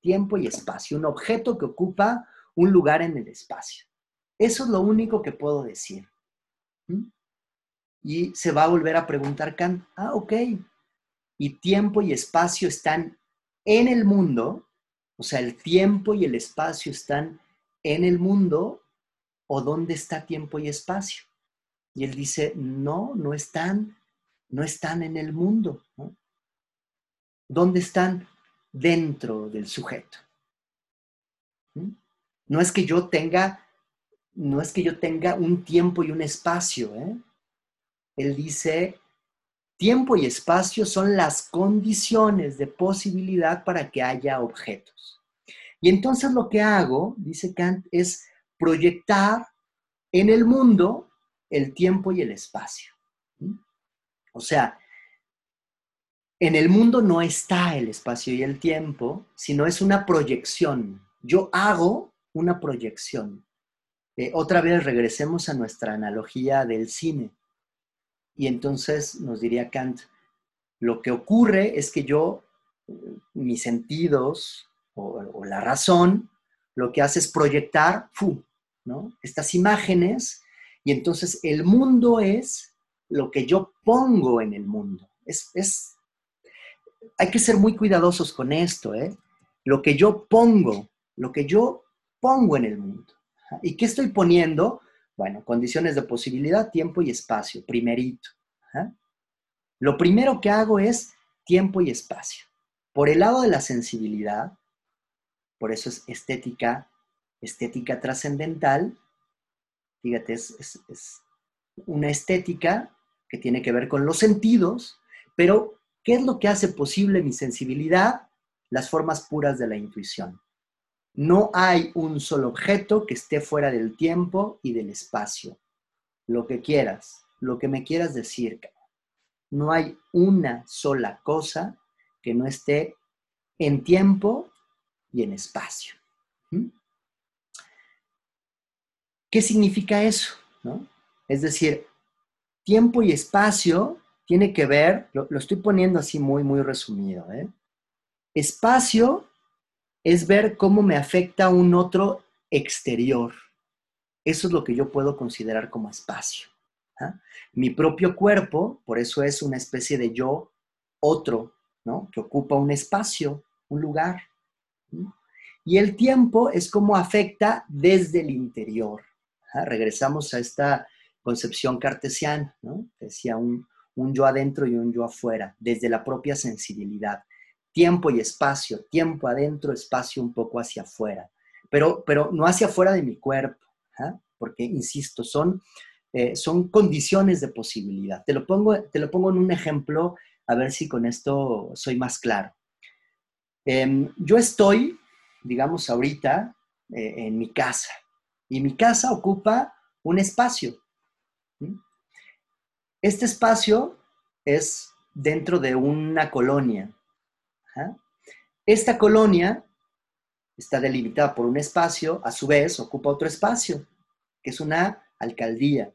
Tiempo y espacio, un objeto que ocupa un lugar en el espacio. Eso es lo único que puedo decir. ¿Mm? Y se va a volver a preguntar Kant, ah, ok, y tiempo y espacio están en el mundo, o sea, el tiempo y el espacio están en el mundo, o dónde está tiempo y espacio. Y él dice, no, no están, no están en el mundo. ¿Dónde están? dentro del sujeto. ¿Mm? No es que yo tenga, no es que yo tenga un tiempo y un espacio. ¿eh? Él dice, tiempo y espacio son las condiciones de posibilidad para que haya objetos. Y entonces lo que hago, dice Kant, es proyectar en el mundo el tiempo y el espacio. ¿Mm? O sea, en el mundo no está el espacio y el tiempo, sino es una proyección. Yo hago una proyección. Eh, otra vez regresemos a nuestra analogía del cine. Y entonces nos diría Kant, lo que ocurre es que yo, mis sentidos o, la razón, lo que hace es proyectar ¿no? estas imágenes y entonces el mundo es lo que yo pongo en el mundo. Es, es hay que ser muy cuidadosos con esto, ¿eh? Lo que yo pongo, lo que yo pongo en el mundo. ¿Y qué estoy poniendo? Bueno, condiciones de posibilidad, tiempo y espacio, primerito. Lo primero que hago es tiempo y espacio. Por el lado de la sensibilidad, por eso es estética, estética trascendental, fíjate, es, es una estética que tiene que ver con los sentidos, pero ¿Qué es lo que hace posible mi sensibilidad? Las formas puras de la intuición. No hay un solo objeto que esté fuera del tiempo y del espacio. Lo que quieras, lo que me quieras decir. No hay una sola cosa que no esté en tiempo y en espacio. ¿Mm? ¿Qué significa eso? Es decir, tiempo y espacio tiene que ver, lo, estoy poniendo así muy, muy resumido. ¿eh? Espacio es ver cómo me afecta un otro exterior. Eso es lo que yo puedo considerar como espacio. ¿ah? Mi propio cuerpo, por eso es una especie de yo otro, ¿no? Que ocupa un espacio, un lugar. Y el tiempo es cómo afecta desde el interior. ¿ah? Regresamos a esta concepción cartesiana, ¿no? Decía un, un yo adentro y un yo afuera, desde la propia sensibilidad. Tiempo y espacio, tiempo adentro, espacio un poco hacia afuera, pero, pero no hacia afuera de mi cuerpo, ¿ah? porque, insisto, son, eh, son condiciones de posibilidad. Te lo, pongo, te lo pongo en un ejemplo, a ver si con esto soy más claro. Em, yo estoy, digamos, ahorita eh, en mi casa, y mi casa ocupa un espacio. Este espacio es dentro de una colonia. Esta colonia está delimitada por un espacio, a su vez ocupa otro espacio, que es una alcaldía.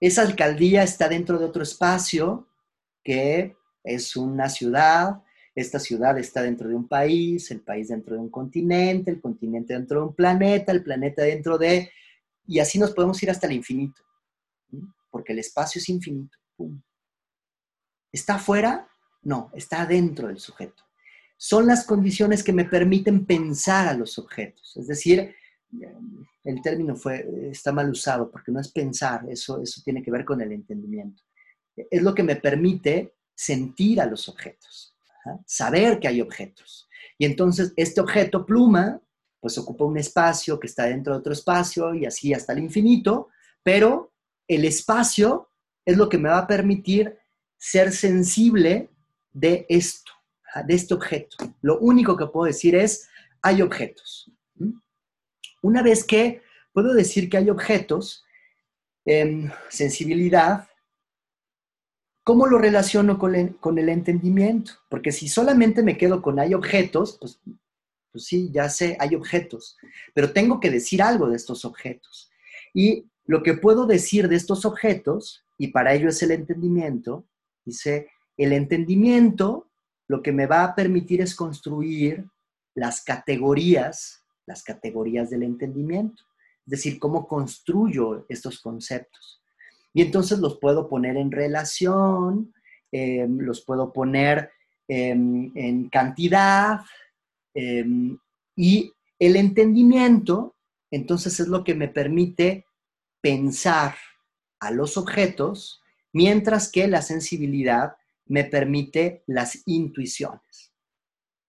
Esa alcaldía está dentro de otro espacio, que es una ciudad. Esta ciudad está dentro de un país, el país dentro de un continente, el continente dentro de un planeta, el planeta dentro de... Y así nos podemos ir hasta el infinito porque el espacio es infinito. ¿Está afuera? No, está dentro del sujeto. Son las condiciones que me permiten pensar a los objetos. Es decir, el término fue, está mal usado porque no es pensar, eso, eso tiene que ver con el entendimiento. Es lo que me permite sentir a los objetos, saber que hay objetos. Y entonces este objeto pluma, pues ocupa un espacio que está dentro de otro espacio y así hasta el infinito, pero el espacio es lo que me va a permitir ser sensible de esto, de este objeto. Lo único que puedo decir es, hay objetos. Una vez que puedo decir que hay objetos, em, sensibilidad, ¿cómo lo relaciono con el, con el, entendimiento? Porque si solamente me quedo con hay objetos, pues, pues sí, ya sé, hay objetos, pero tengo que decir algo de estos objetos. Y lo que puedo decir de estos objetos, y para ello es el entendimiento, dice, el entendimiento lo que me va a permitir es construir las categorías, las categorías del entendimiento, es decir, cómo construyo estos conceptos. Y entonces los puedo poner en relación, em, los puedo poner em, en cantidad, em, y el entendimiento, entonces es lo que me permite pensar a los objetos, mientras que la sensibilidad me permite las intuiciones.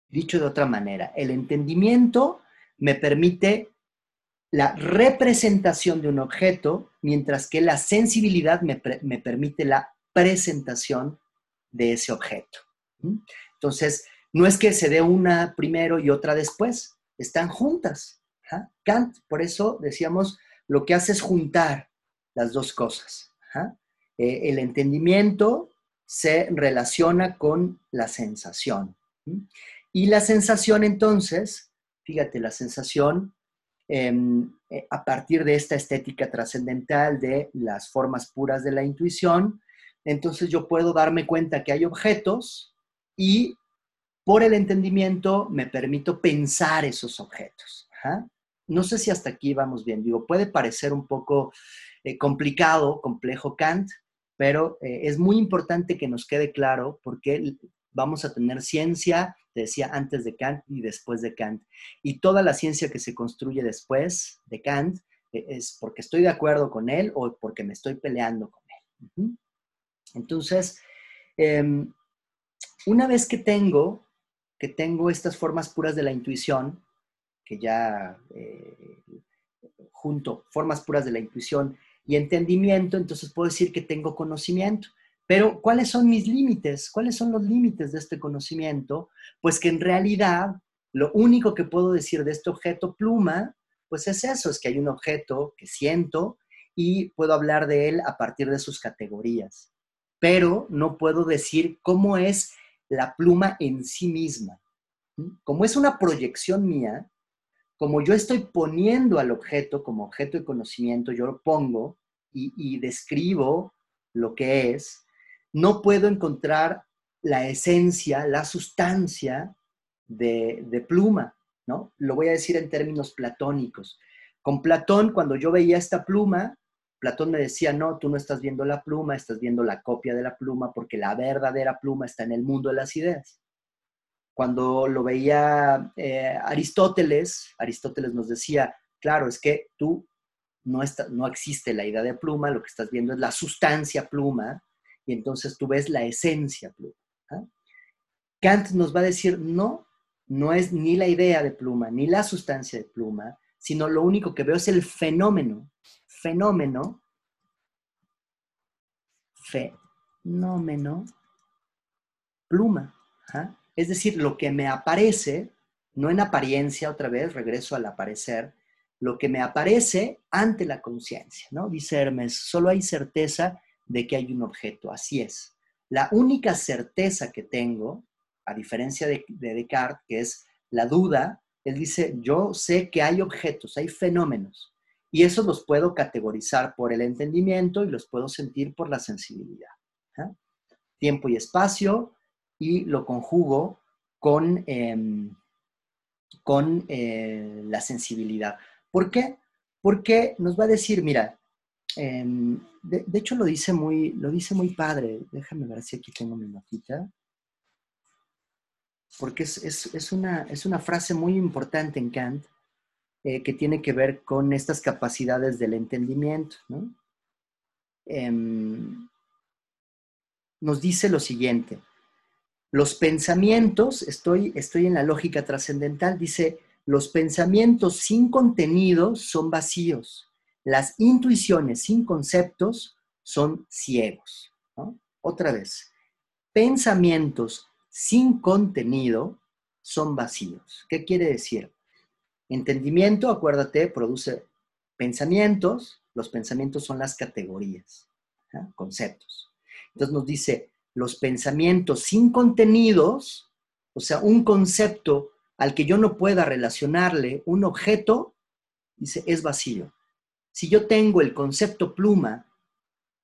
Dicho de otra manera, el entendimiento me permite la representación de un objeto, mientras que la sensibilidad me, permite la presentación de ese objeto. Entonces, no es que se dé una primero y otra después, están juntas. Kant, por eso decíamos, lo que hace es juntar las dos cosas. Eh, el entendimiento se relaciona con la sensación. Y la sensación entonces, fíjate, la sensación em, eh, a partir de esta estética trascendental de las formas puras de la intuición, entonces yo puedo darme cuenta que hay objetos y por el entendimiento me permito pensar esos objetos. No sé si hasta aquí vamos bien. Digo, puede parecer un poco eh, complicado, complejo Kant, pero eh, es muy importante que nos quede claro porque vamos a tener ciencia, te decía, antes de Kant y después de Kant. Y toda la ciencia que se construye después de Kant eh, es porque estoy de acuerdo con él o porque me estoy peleando con él. Entonces, em, una vez que tengo, que tengo estas formas puras de la intuición, que ya eh, junto formas puras de la intuición y entendimiento, entonces puedo decir que tengo conocimiento. Pero, ¿cuáles son mis límites? ¿Cuáles son los límites de este conocimiento? Pues que en realidad lo único que puedo decir de este objeto pluma, pues es eso, es que hay un objeto que siento y puedo hablar de él a partir de sus categorías. Pero no puedo decir cómo es la pluma en sí misma. Como es una proyección mía, como yo estoy poniendo al objeto como objeto de conocimiento, yo lo pongo y, describo lo que es, no puedo encontrar la esencia, la sustancia de, de, pluma, ¿no? Lo voy a decir en términos platónicos. Con Platón, cuando yo veía esta pluma, Platón me decía, no, tú no estás viendo la pluma, estás viendo la copia de la pluma, porque la verdadera pluma está en el mundo de las ideas. Cuando lo veía eh, Aristóteles, Aristóteles nos decía, claro, es que tú no, está, no existe la idea de pluma, lo que estás viendo es la sustancia pluma, y entonces tú ves la esencia pluma. ¿ah? Kant nos va a decir, no, no es ni la idea de pluma, ni la sustancia de pluma, sino lo único que veo es el fenómeno. Fenómeno, fenómeno, pluma. ¿ah? Es decir, lo que me aparece, no en apariencia, otra vez, regreso al aparecer, lo que me aparece ante la conciencia, ¿no? Dice Hermes, solo hay certeza de que hay un objeto, así es. La única certeza que tengo, a diferencia de, de Descartes, que es la duda, él dice, yo sé que hay objetos, hay fenómenos, y esos los puedo categorizar por el entendimiento y los puedo sentir por la sensibilidad. ¿ah? Tiempo y espacio, y lo conjugo con, em, con eh, la sensibilidad. ¿Por qué? Porque nos va a decir, mira, em, de, hecho lo dice, muy, lo dice muy padre, déjame ver si aquí tengo mi notita, porque es, una, es una frase muy importante en Kant eh, que tiene que ver con estas capacidades del entendimiento. Em, nos dice lo siguiente, los pensamientos, estoy, estoy en la lógica trascendental, dice, los pensamientos sin contenido son vacíos, las intuiciones sin conceptos son ciegos. Otra vez, pensamientos sin contenido son vacíos. ¿Qué quiere decir? Entendimiento, acuérdate, produce pensamientos, los pensamientos son las categorías, conceptos. Entonces nos dice, los pensamientos sin contenidos, o sea, un concepto al que yo no pueda relacionarle un objeto, dice, es vacío. Si yo tengo el concepto pluma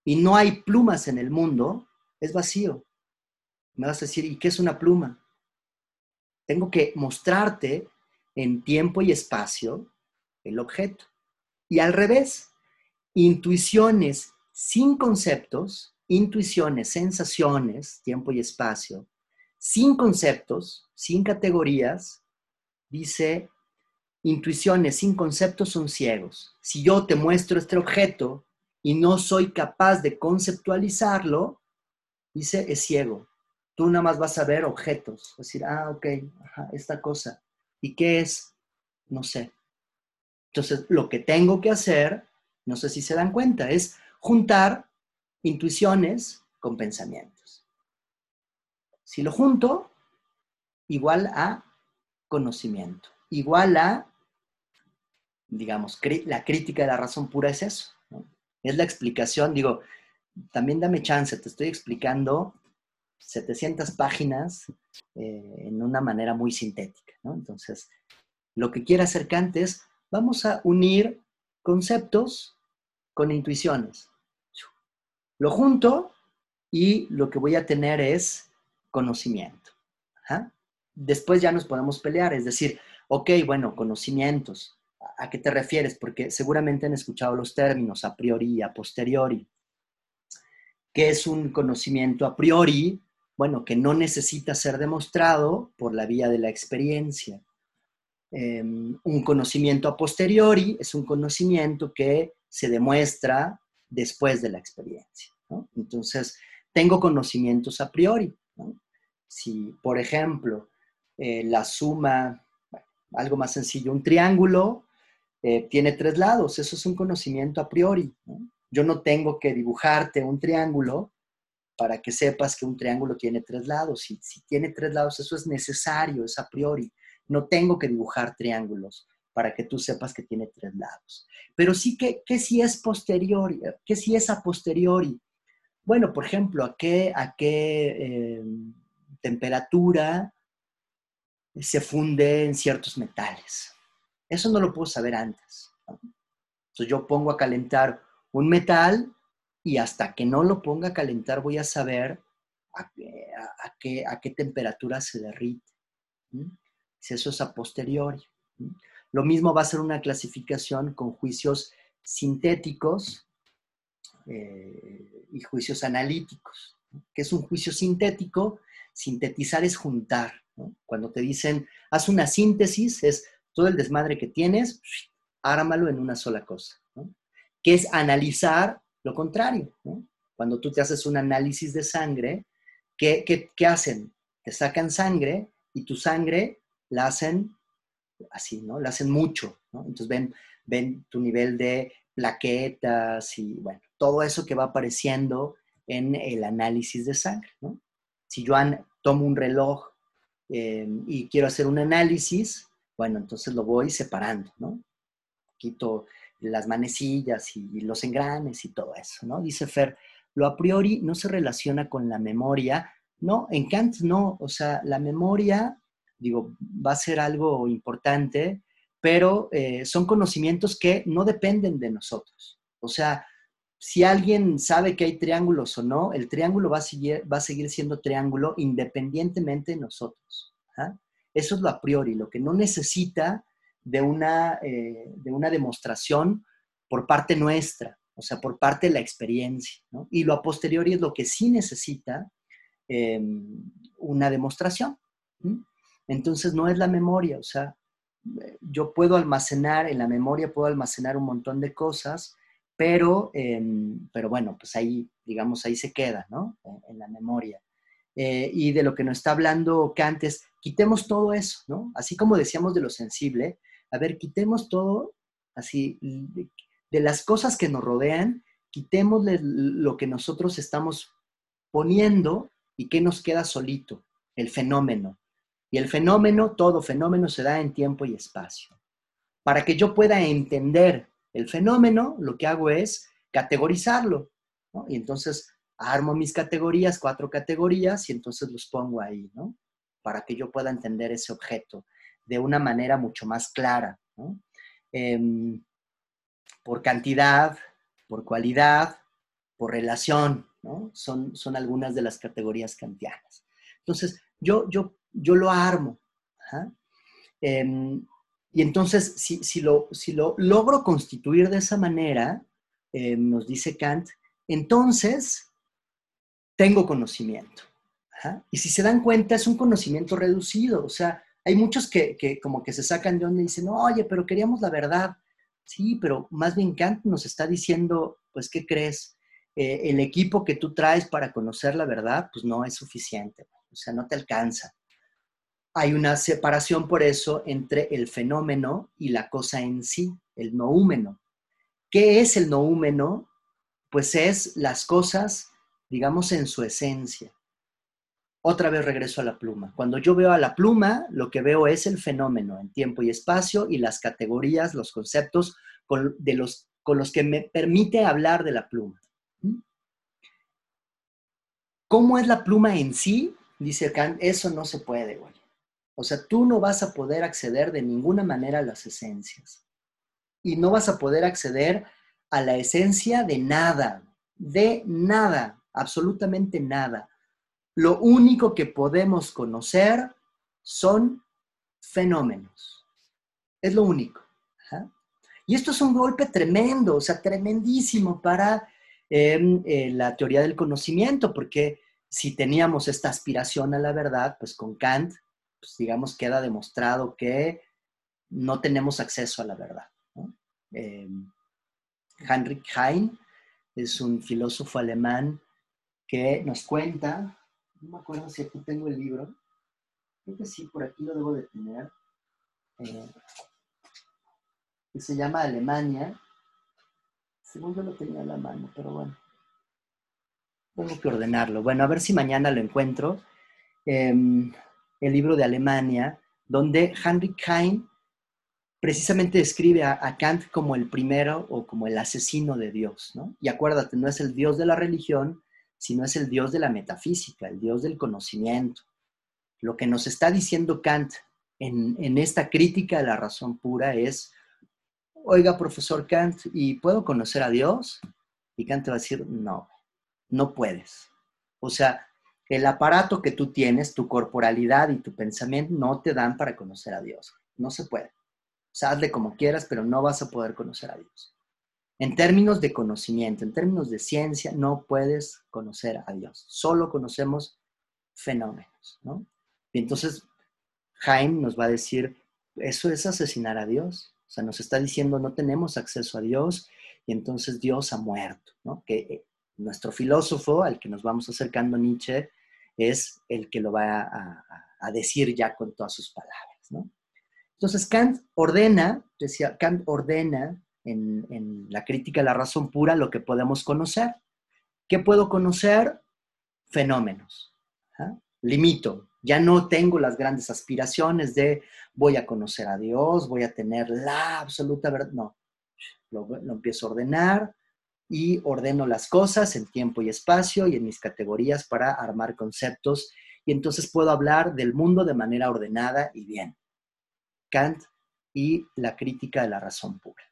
y no hay plumas en el mundo, es vacío. Me vas a decir, ¿y qué es una pluma? Tengo que mostrarte en tiempo y espacio el objeto. Y al revés, intuiciones sin conceptos intuiciones, sensaciones, tiempo y espacio, sin conceptos, sin categorías, dice, intuiciones sin conceptos son ciegos. Si yo te muestro este objeto y no soy capaz de conceptualizarlo, dice, es ciego. Tú nada más vas a ver objetos, decir, ah, ok, esta cosa. ¿Y qué es? No sé. Entonces, lo que tengo que hacer, no sé si se dan cuenta, es juntar intuiciones con pensamientos. Si lo junto, igual a conocimiento, igual a, digamos, la crítica de la razón pura es eso. Es la explicación, digo, también dame chance, te estoy explicando 700 páginas eh, en una manera muy sintética. Entonces, lo que quiere hacer Kant es, vamos a unir conceptos con intuiciones. Lo junto y lo que voy a tener es conocimiento. Después ya nos podemos pelear, es decir, ok, bueno, conocimientos. ¿A qué te refieres? Porque seguramente han escuchado los términos a priori y a posteriori. ¿Qué es un conocimiento a priori? Bueno, que no necesita ser demostrado por la vía de la experiencia. Em, un conocimiento a posteriori es un conocimiento que se demuestra después de la experiencia. Entonces, tengo conocimientos a priori. Si, por ejemplo, eh, la suma, algo más sencillo, un triángulo eh, tiene tres lados, eso es un conocimiento a priori. Yo no tengo que dibujarte un triángulo para que sepas que un triángulo tiene tres lados. Si, si tiene tres lados, eso es necesario, es a priori. No tengo que dibujar triángulos para que tú sepas que tiene tres lados. Pero sí que, que si es posteriori, que si es a posteriori. Bueno, por ejemplo, ¿a qué, a qué em, temperatura se funde en ciertos metales? Eso no lo puedo saber antes. Entonces yo pongo a calentar un metal y hasta que no lo ponga a calentar voy a saber a, qué, a qué, temperatura se derrite. Si eso es a posteriori. Lo mismo va a ser una clasificación con juicios sintéticos eh, y juicios analíticos. ¿Qué es un juicio sintético? Sintetizar es juntar. Cuando te dicen, haz una síntesis, es todo el desmadre que tienes, ármalo en una sola cosa. Que es analizar lo contrario. Cuando tú te haces un análisis de sangre, ¿qué, qué hacen? Te sacan sangre y tu sangre la hacen así, ¿no? La hacen mucho, ¿no? Entonces ven, ven tu nivel de plaquetas y, bueno, todo eso que va apareciendo en el análisis de sangre, ¿no? Si yo tomo un reloj eh, y quiero hacer un análisis, bueno, entonces lo voy separando, ¿no? Quito las manecillas y los engranes y todo eso, ¿no? Dice Fer, lo a priori no se relaciona con la memoria, no, en Kant no, o sea, la memoria digo, va a ser algo importante, pero eh, son conocimientos que no dependen de nosotros. O sea, si alguien sabe que hay triángulos o no, el triángulo va a seguir, va a seguir siendo triángulo independientemente de nosotros. ¿ah? Eso es lo a priori, lo que no necesita de una, eh, de una demostración por parte nuestra, o sea, por parte de la experiencia. Y lo a posteriori es lo que sí necesita em, una demostración. Entonces no es la memoria, o sea, yo puedo almacenar, en la memoria puedo almacenar un montón de cosas, pero, em, pero bueno, pues ahí, digamos, ahí se queda, ¿no? En, la memoria. Eh, y de lo que nos está hablando Kant es, quitemos todo eso, ¿no? Así como decíamos de lo sensible, a ver, quitemos todo, así, de, las cosas que nos rodean, quitémosle lo que nosotros estamos poniendo y que nos queda solito, el fenómeno. Y el fenómeno, todo fenómeno se da en tiempo y espacio. Para que yo pueda entender el fenómeno, lo que hago es categorizarlo. Y entonces armo mis categorías, cuatro categorías, y entonces los pongo ahí, ¿no? Para que yo pueda entender ese objeto de una manera mucho más clara, em, por cantidad, por cualidad, por relación, ¿no? Son, son algunas de las categorías kantianas. Entonces, yo, yo yo lo armo. Y entonces, si, lo, si, lo, logro constituir de esa manera, em, nos dice Kant, entonces tengo conocimiento. Y si se dan cuenta, es un conocimiento reducido. O sea, hay muchos que, como que se sacan de donde y dicen, oye, pero queríamos la verdad. Sí, pero más bien Kant nos está diciendo, pues, ¿qué crees? Eh, el equipo que tú traes para conocer la verdad, pues no es suficiente. o sea, no te alcanza. Hay una separación por eso entre el fenómeno y la cosa en sí, el noúmeno. ¿Qué es el noúmeno? Pues es las cosas, digamos, en su esencia. Otra vez regreso a la pluma. Cuando yo veo a la pluma, lo que veo es el fenómeno en tiempo y espacio y las categorías, los conceptos con, de los, con los que me permite hablar de la pluma. ¿Mm? ¿Cómo es la pluma en sí? Dice Kant, eso no se puede, güey. O sea, tú no vas a poder acceder de ninguna manera a las esencias. Y no vas a poder acceder a la esencia de nada, de nada, absolutamente nada. Lo único que podemos conocer son fenómenos. Es lo único. Y esto es un golpe tremendo, o sea, tremendísimo para em, eh, la teoría del conocimiento, porque si teníamos esta aspiración a la verdad, pues con Kant, pues digamos, queda demostrado que no tenemos acceso a la verdad. Em, Heinrich Heine es un filósofo alemán que nos cuenta, no me acuerdo si aquí tengo el libro, creo que sí, por aquí lo debo de tener, eh, que se llama Alemania. Según yo lo tenía a la mano, pero bueno. Tengo que ordenarlo. Bueno, a ver si mañana lo encuentro. Em, el libro de Alemania, donde Heinrich Heine precisamente describe a, Kant como el primero o como el asesino de Dios, ¿no? Y acuérdate, no es el Dios de la religión, sino es el Dios de la metafísica, el Dios del conocimiento. Lo que nos está diciendo Kant en, en esta crítica de la razón pura es, oiga, profesor Kant, ¿y puedo conocer a Dios? Y Kant va a decir, no, no puedes. O sea, el aparato que tú tienes, tu corporalidad y tu pensamiento no te dan para conocer a Dios. No se puede. O hazle como quieras, pero no vas a poder conocer a Dios. En términos de conocimiento, en términos de ciencia, no puedes conocer a Dios. Solo conocemos fenómenos, ¿no? Y entonces Jaime nos va a decir, eso es asesinar a Dios. O sea, nos está diciendo, no tenemos acceso a Dios y entonces Dios ha muerto, ¿no? Que eh, nuestro filósofo, al que nos vamos acercando Nietzsche, es el que lo va a, decir ya con todas sus palabras. ¿no? Entonces Kant ordena, decía, Kant ordena en, la crítica de la razón pura lo que podemos conocer. ¿Qué puedo conocer? Fenómenos. ¿ah? Limito. Ya no tengo las grandes aspiraciones de voy a conocer a Dios, voy a tener la absoluta verdad. No, lo empiezo a ordenar, y ordeno las cosas en tiempo y espacio y en mis categorías para armar conceptos y entonces puedo hablar del mundo de manera ordenada y bien. Kant y la crítica de la razón pura.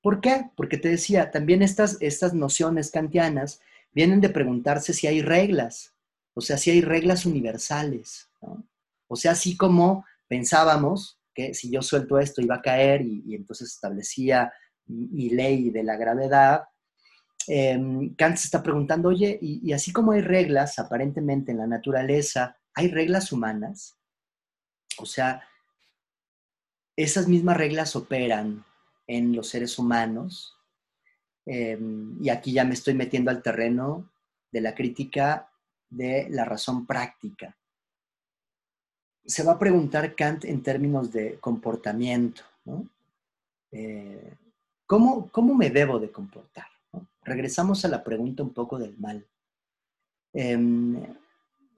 ¿Por qué? Porque te decía, también estas, estas nociones kantianas vienen de preguntarse si hay reglas, o sea, si hay reglas universales. O sea, así como pensábamos que si yo suelto esto iba a caer y entonces establecía y ley de la gravedad, em, Kant se está preguntando, oye, y, así como hay reglas aparentemente en la naturaleza, ¿hay reglas humanas? O sea, esas mismas reglas operan en los seres humanos. Em, y aquí ya me estoy metiendo al terreno de la crítica de la razón práctica. Se va a preguntar Kant en términos de comportamiento. ¿no? Eh, ¿Cómo, me debo de comportar? Regresamos a la pregunta un poco del mal. Em,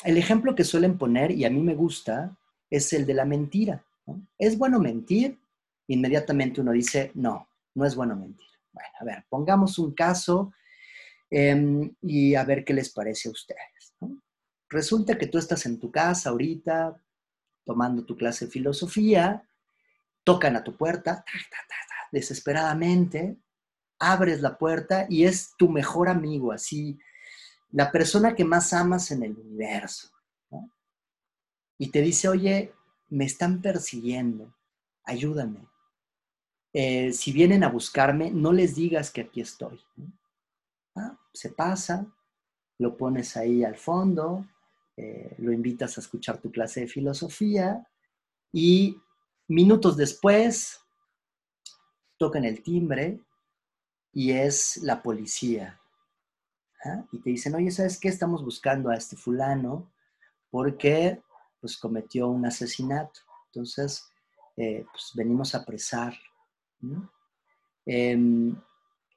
el ejemplo que suelen poner, y a mí me gusta, es el de la mentira. ¿Es bueno mentir? Inmediatamente uno dice, no, no es bueno mentir. Bueno, a ver, pongamos un caso em, y a ver qué les parece a ustedes. Resulta que tú estás en tu casa ahorita, tomando tu clase de filosofía, tocan a tu puerta, desesperadamente, abres la puerta y es tu mejor amigo, así, la persona que más amas en el universo. Y te dice, oye, me están persiguiendo, ayúdame. Eh, si vienen a buscarme, no les digas que aquí estoy. Ah, se pasa, lo pones ahí al fondo, eh, lo invitas a escuchar tu clase de filosofía y minutos después tocan el timbre y es la policía. Y te dicen, oye, ¿sabes qué? Estamos buscando a este fulano porque pues cometió un asesinato. Entonces, eh, pues venimos a apresar. Em,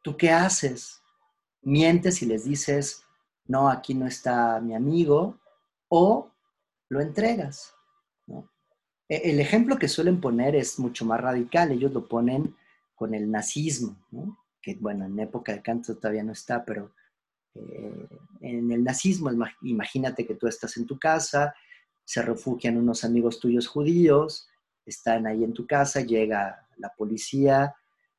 ¿Tú qué haces? Mientes y les dices, no, aquí no está mi amigo, o lo entregas. E, el ejemplo que suelen poner es mucho más radical. Ellos lo ponen con el nazismo, que bueno, en época de Kant todavía no está, pero eh, en el nazismo, imagínate que tú estás en tu casa, se refugian unos amigos tuyos judíos, están ahí en tu casa, llega la policía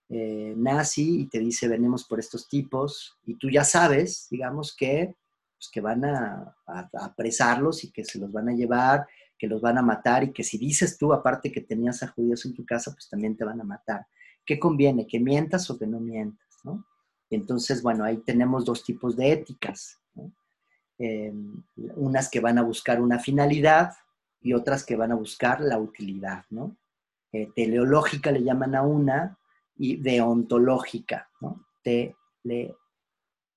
eh, nazi y te dice, venimos por estos tipos, y tú ya sabes, digamos, que, pues, que van a, apresarlos y que se los van a llevar, que los van a matar y que si dices tú, aparte que tenías a judíos en tu casa, pues también te van a matar. ¿Qué conviene? ¿Que mientas o que no mientas? ¿no? entonces, bueno, ahí tenemos dos tipos de éticas. Em, unas que van a buscar una finalidad y otras que van a buscar la utilidad, ¿no? Eh, teleológica le llaman a una y deontológica, ¿no? Tele,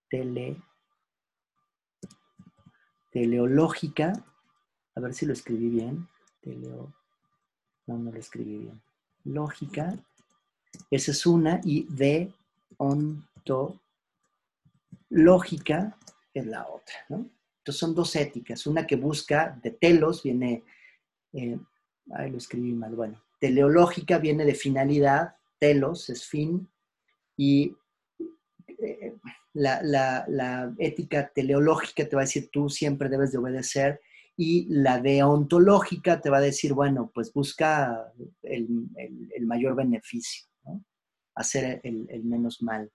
tele, teleológica, a ver si lo escribí bien, no, no lo escribí bien, lógica, esa es una, y deontológica es la otra, ¿no? Entonces son dos éticas, una que busca de telos, viene, eh, ahí lo escribí mal, bueno, teleológica viene de finalidad, telos es fin, y eh, la, la, ética teleológica te va a decir tú siempre debes de obedecer, y la deontológica te va a decir, bueno, pues busca el, mayor beneficio, hacer el, menos mal.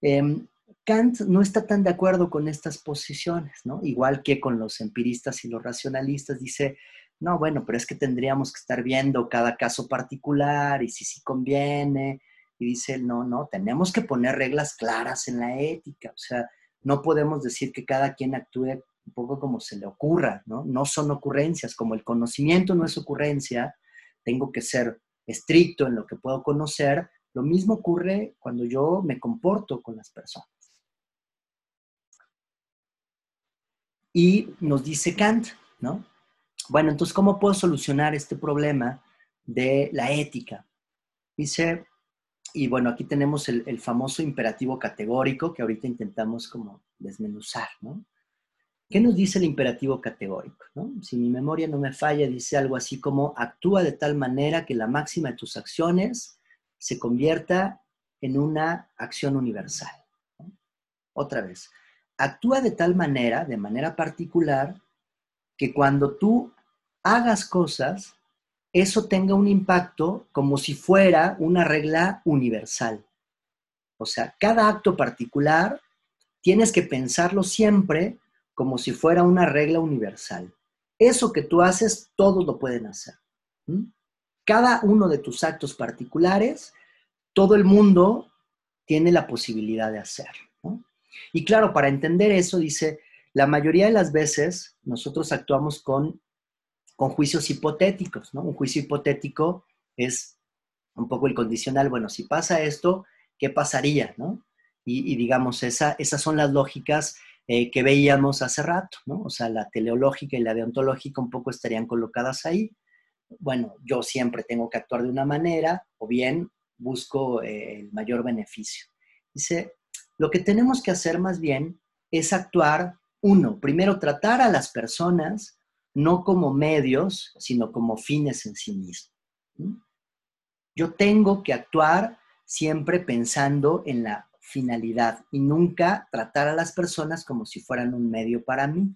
Em, Kant no está tan de acuerdo con estas posiciones, ¿no? Igual que con los empiristas y los racionalistas, dice, no, bueno, pero es que tendríamos que estar viendo cada caso particular y si sí conviene. Y dice, no, no, tenemos que poner reglas claras en la ética, o sea, no podemos decir que cada quien actúe un poco como se le ocurra, ¿no? No son ocurrencias, como el conocimiento no es ocurrencia, tengo que ser estricto en lo que puedo conocer, lo mismo ocurre cuando yo me comporto con las personas. Y nos dice Kant, ¿no? Bueno, entonces, ¿cómo puedo solucionar este problema de la ética? Dice, y bueno, aquí tenemos el, famoso imperativo categórico que ahorita intentamos como desmenuzar, ¿no? ¿Qué nos dice el imperativo categórico? Si mi memoria no me falla, dice algo así como actúa de tal manera que la máxima de tus acciones se convierta en una acción universal. Otra vez, actúa de tal manera, de manera particular, que cuando tú hagas cosas, eso tenga un impacto como si fuera una regla universal. O sea, cada acto particular tienes que pensarlo siempre como si fuera una regla universal. Eso que tú haces, todos lo pueden hacer. Cada uno de tus actos particulares, todo el mundo tiene la posibilidad de hacer. Y claro, para entender eso, dice, la mayoría de las veces nosotros actuamos con, con juicios hipotéticos, ¿no? Un juicio hipotético es un poco el condicional, bueno, si pasa esto, ¿qué pasaría, no? Y, digamos, esa, esas son las lógicas eh, que veíamos hace rato, ¿no? O sea, la teleológica y la deontológica un poco estarían colocadas ahí. Bueno, yo siempre tengo que actuar de una manera o bien busco eh, el mayor beneficio. Dice, lo que tenemos que hacer más bien es actuar, uno, primero tratar a las personas no como medios, sino como fines en sí mismos. Yo tengo que actuar siempre pensando en la finalidad y nunca tratar a las personas como si fueran un medio para mí.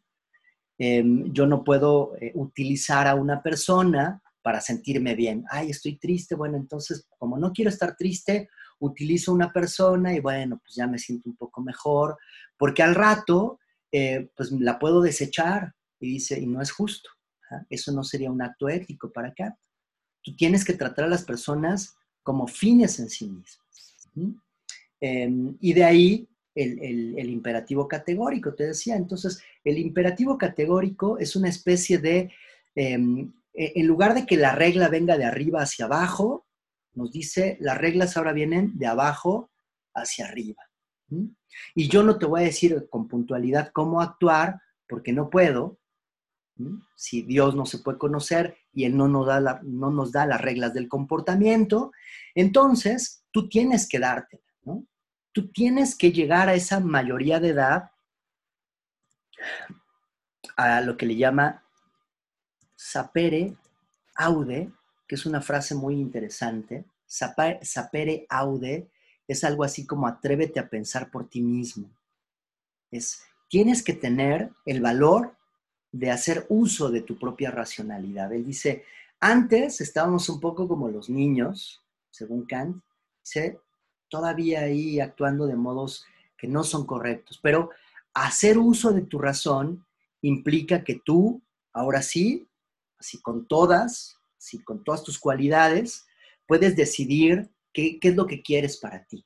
Em, yo no puedo eh, utilizar a una persona para sentirme bien. Ay, estoy triste. Bueno, entonces, como no quiero estar triste, utilizo una persona y bueno, pues ya me siento un poco mejor, porque al rato, eh, pues la puedo desechar y dice, y no es justo. Eso no sería un acto ético para acá. Tú tienes que tratar a las personas como fines en sí mismas. Em, y de ahí el, imperativo categórico, te decía. Entonces, el imperativo categórico es una especie de, em, e, en lugar de que la regla venga de arriba hacia abajo, nos dice, las reglas ahora vienen de abajo hacia arriba. Y yo no te voy a decir con puntualidad cómo actuar, porque no puedo, Si Dios no se puede conocer y Él no nos, da no nos da las reglas del comportamiento, entonces tú tienes que darte, ¿no? Tú tienes que llegar a esa mayoría de edad, a lo que le llama sapere aude, que es una frase muy interesante. Sapere aude es algo así como atrévete a pensar por ti mismo. Es, tienes que tener el valor de hacer uso de tu propia racionalidad. Él dice, antes estábamos un poco como los niños, según Kant, todavía ahí actuando de modos que no son correctos, pero hacer uso de tu razón implica que tú, ahora sí, así con todas, así con todas tus cualidades, puedes decidir qué, es lo que quieres para ti.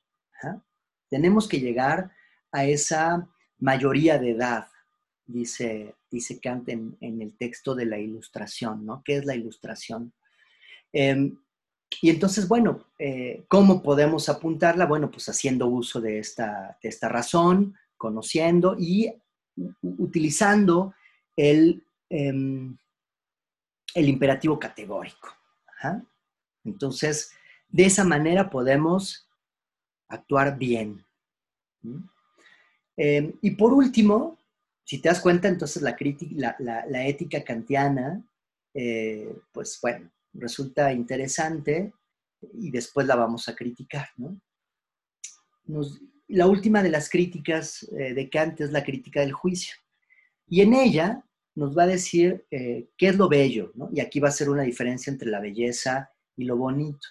Tenemos que llegar a esa mayoría de edad, dice, dice Kant en, el texto de la ilustración, ¿no? ¿Qué es la ilustración? Em, y entonces, bueno, eh, ¿cómo podemos apuntarla? Bueno, pues haciendo uso de esta, esta razón, conociendo y utilizando el, em, el imperativo categórico. Entonces, de esa manera podemos actuar bien. Em, y por último, si te das cuenta, entonces la, la, ética kantiana, eh, pues bueno, resulta interesante y después la vamos a criticar. la última de las críticas eh, de Kant es la crítica del juicio. Y en ella nos va a decir eh, qué es lo bello, y aquí va a ser una diferencia entre la belleza y lo bonito.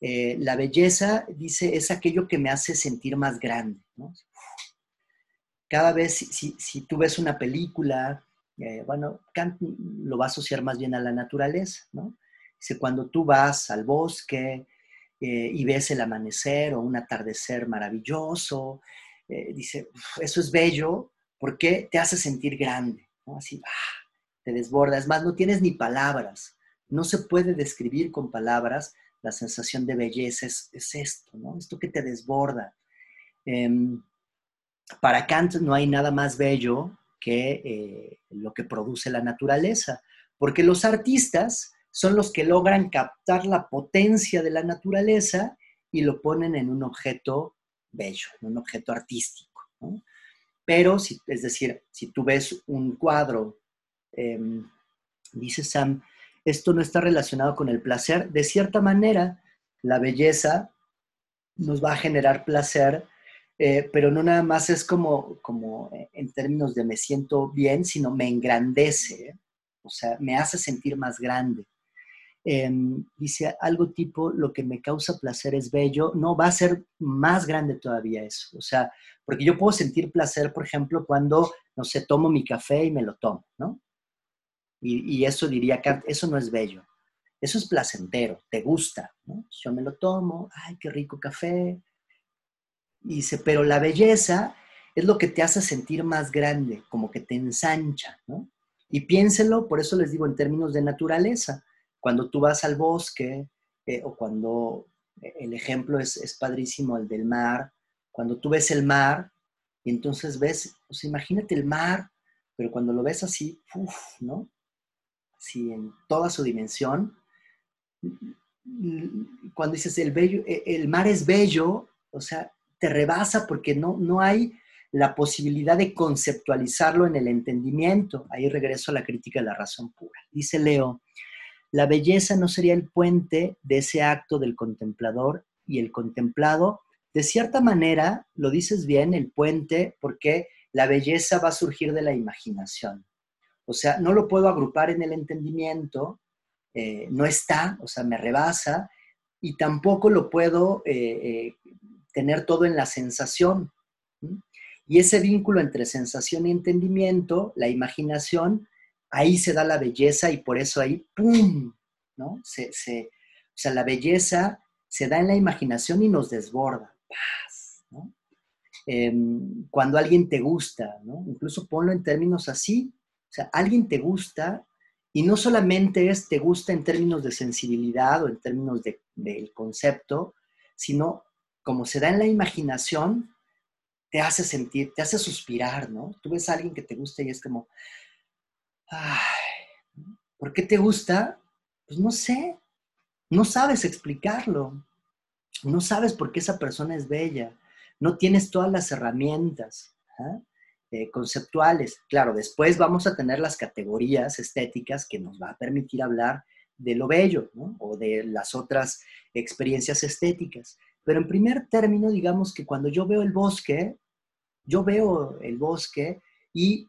la belleza, dice, es aquello que me hace sentir más grande. Cada vez, si, tú ves una película, eh, bueno, Kant lo va a asociar más bien a la naturaleza, ¿no? Dice, cuando tú vas al bosque eh, y ves el amanecer o un atardecer maravilloso, eh, dice, eso es bello porque te hace sentir grande, ¿no? Así, ah, te desborda. Es más, no tienes ni palabras. No se puede describir con palabras la sensación de belleza, es, esto, ¿no? Esto que te desborda. Em, para Kant no hay nada más bello que eh, lo que produce la naturaleza, porque los artistas son los que logran captar la potencia de la naturaleza y lo ponen en un objeto bello, en un objeto artístico. Pero, si, es decir, si tú ves un cuadro, em, dice Sam, esto no está relacionado con el placer, de cierta manera, la belleza nos va a generar placer eh, pero no nada más es como, como eh, en términos de me siento bien, sino me engrandece, o sea, me hace sentir más grande. Em, dice algo tipo, lo que me causa placer es bello, no, va a ser más grande todavía eso, o sea, porque yo puedo sentir placer, por ejemplo, cuando, no sé, tomo mi café y me lo tomo, ¿no? Y, y eso diría Kant, eso no es bello, eso es placentero, te gusta, ¿no? Yo me lo tomo, ay, qué rico café, dice, pero la belleza es lo que te hace sentir más grande, como que te ensancha, ¿no? Y piénselo, por eso les digo en términos de naturaleza, cuando tú vas al bosque eh, o cuando el ejemplo es, es, padrísimo, el del mar, cuando tú ves el mar y entonces ves, pues imagínate el mar, pero cuando lo ves así, uff, ¿no? Así en toda su dimensión, cuando dices el, bello, e, el mar es bello, o sea, te rebasa porque no, no hay la posibilidad de conceptualizarlo en el entendimiento. Ahí regreso a la crítica de la razón pura. Dice Leo, la belleza no sería el puente de ese acto del contemplador y el contemplado, de cierta manera, lo dices bien, el puente, porque la belleza va a surgir de la imaginación. O sea, no lo puedo agrupar en el entendimiento, eh, no está, o sea, me rebasa, y tampoco lo puedo eh, eh, tener todo en la sensación. Y ese vínculo entre sensación y entendimiento, la imaginación, ahí se da la belleza y por eso ahí, ¡pum! ¿no? Se, o sea, la belleza se da en la imaginación y nos desborda. Paz. Em, cuando alguien te gusta, ¿no? incluso ponlo en términos así, o sea, alguien te gusta y no solamente es te gusta en términos de sensibilidad o en términos del concepto, sino como se da en la imaginación, te hace sentir, te hace suspirar, ¿no? Tú ves a alguien que te gusta y es como, ¿Por qué te gusta? Pues no sé, no sabes explicarlo, no sabes por qué esa persona es bella, no tienes todas las herramientas ¿ah? eh, conceptuales. Claro, después vamos a tener las categorías estéticas que nos va a permitir hablar de lo bello o de las otras experiencias estéticas. Pero en primer término, digamos que cuando yo veo el bosque, yo veo el bosque y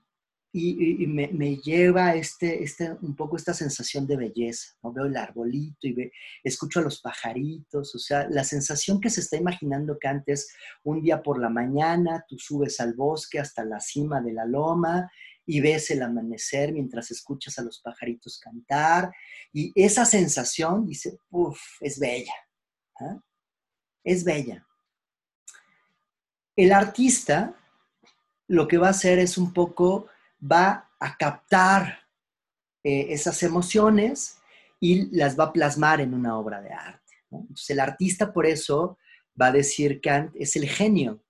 y, me, lleva este, este, un poco esta sensación de belleza, ¿no? Veo el arbolito y escucho a los pajaritos, o sea, la sensación que se está imaginando que antes, un día por la mañana, tú subes al bosque hasta la cima de la loma y ves el amanecer mientras escuchas a los pajaritos cantar, y esa sensación, dice, uff, es bella, ¿ah? es bella. El artista lo que va a hacer es un poco va a captar eh, esas emociones y las va a plasmar en una obra de arte. Entonces el artista por eso va a decir Kant es el genio,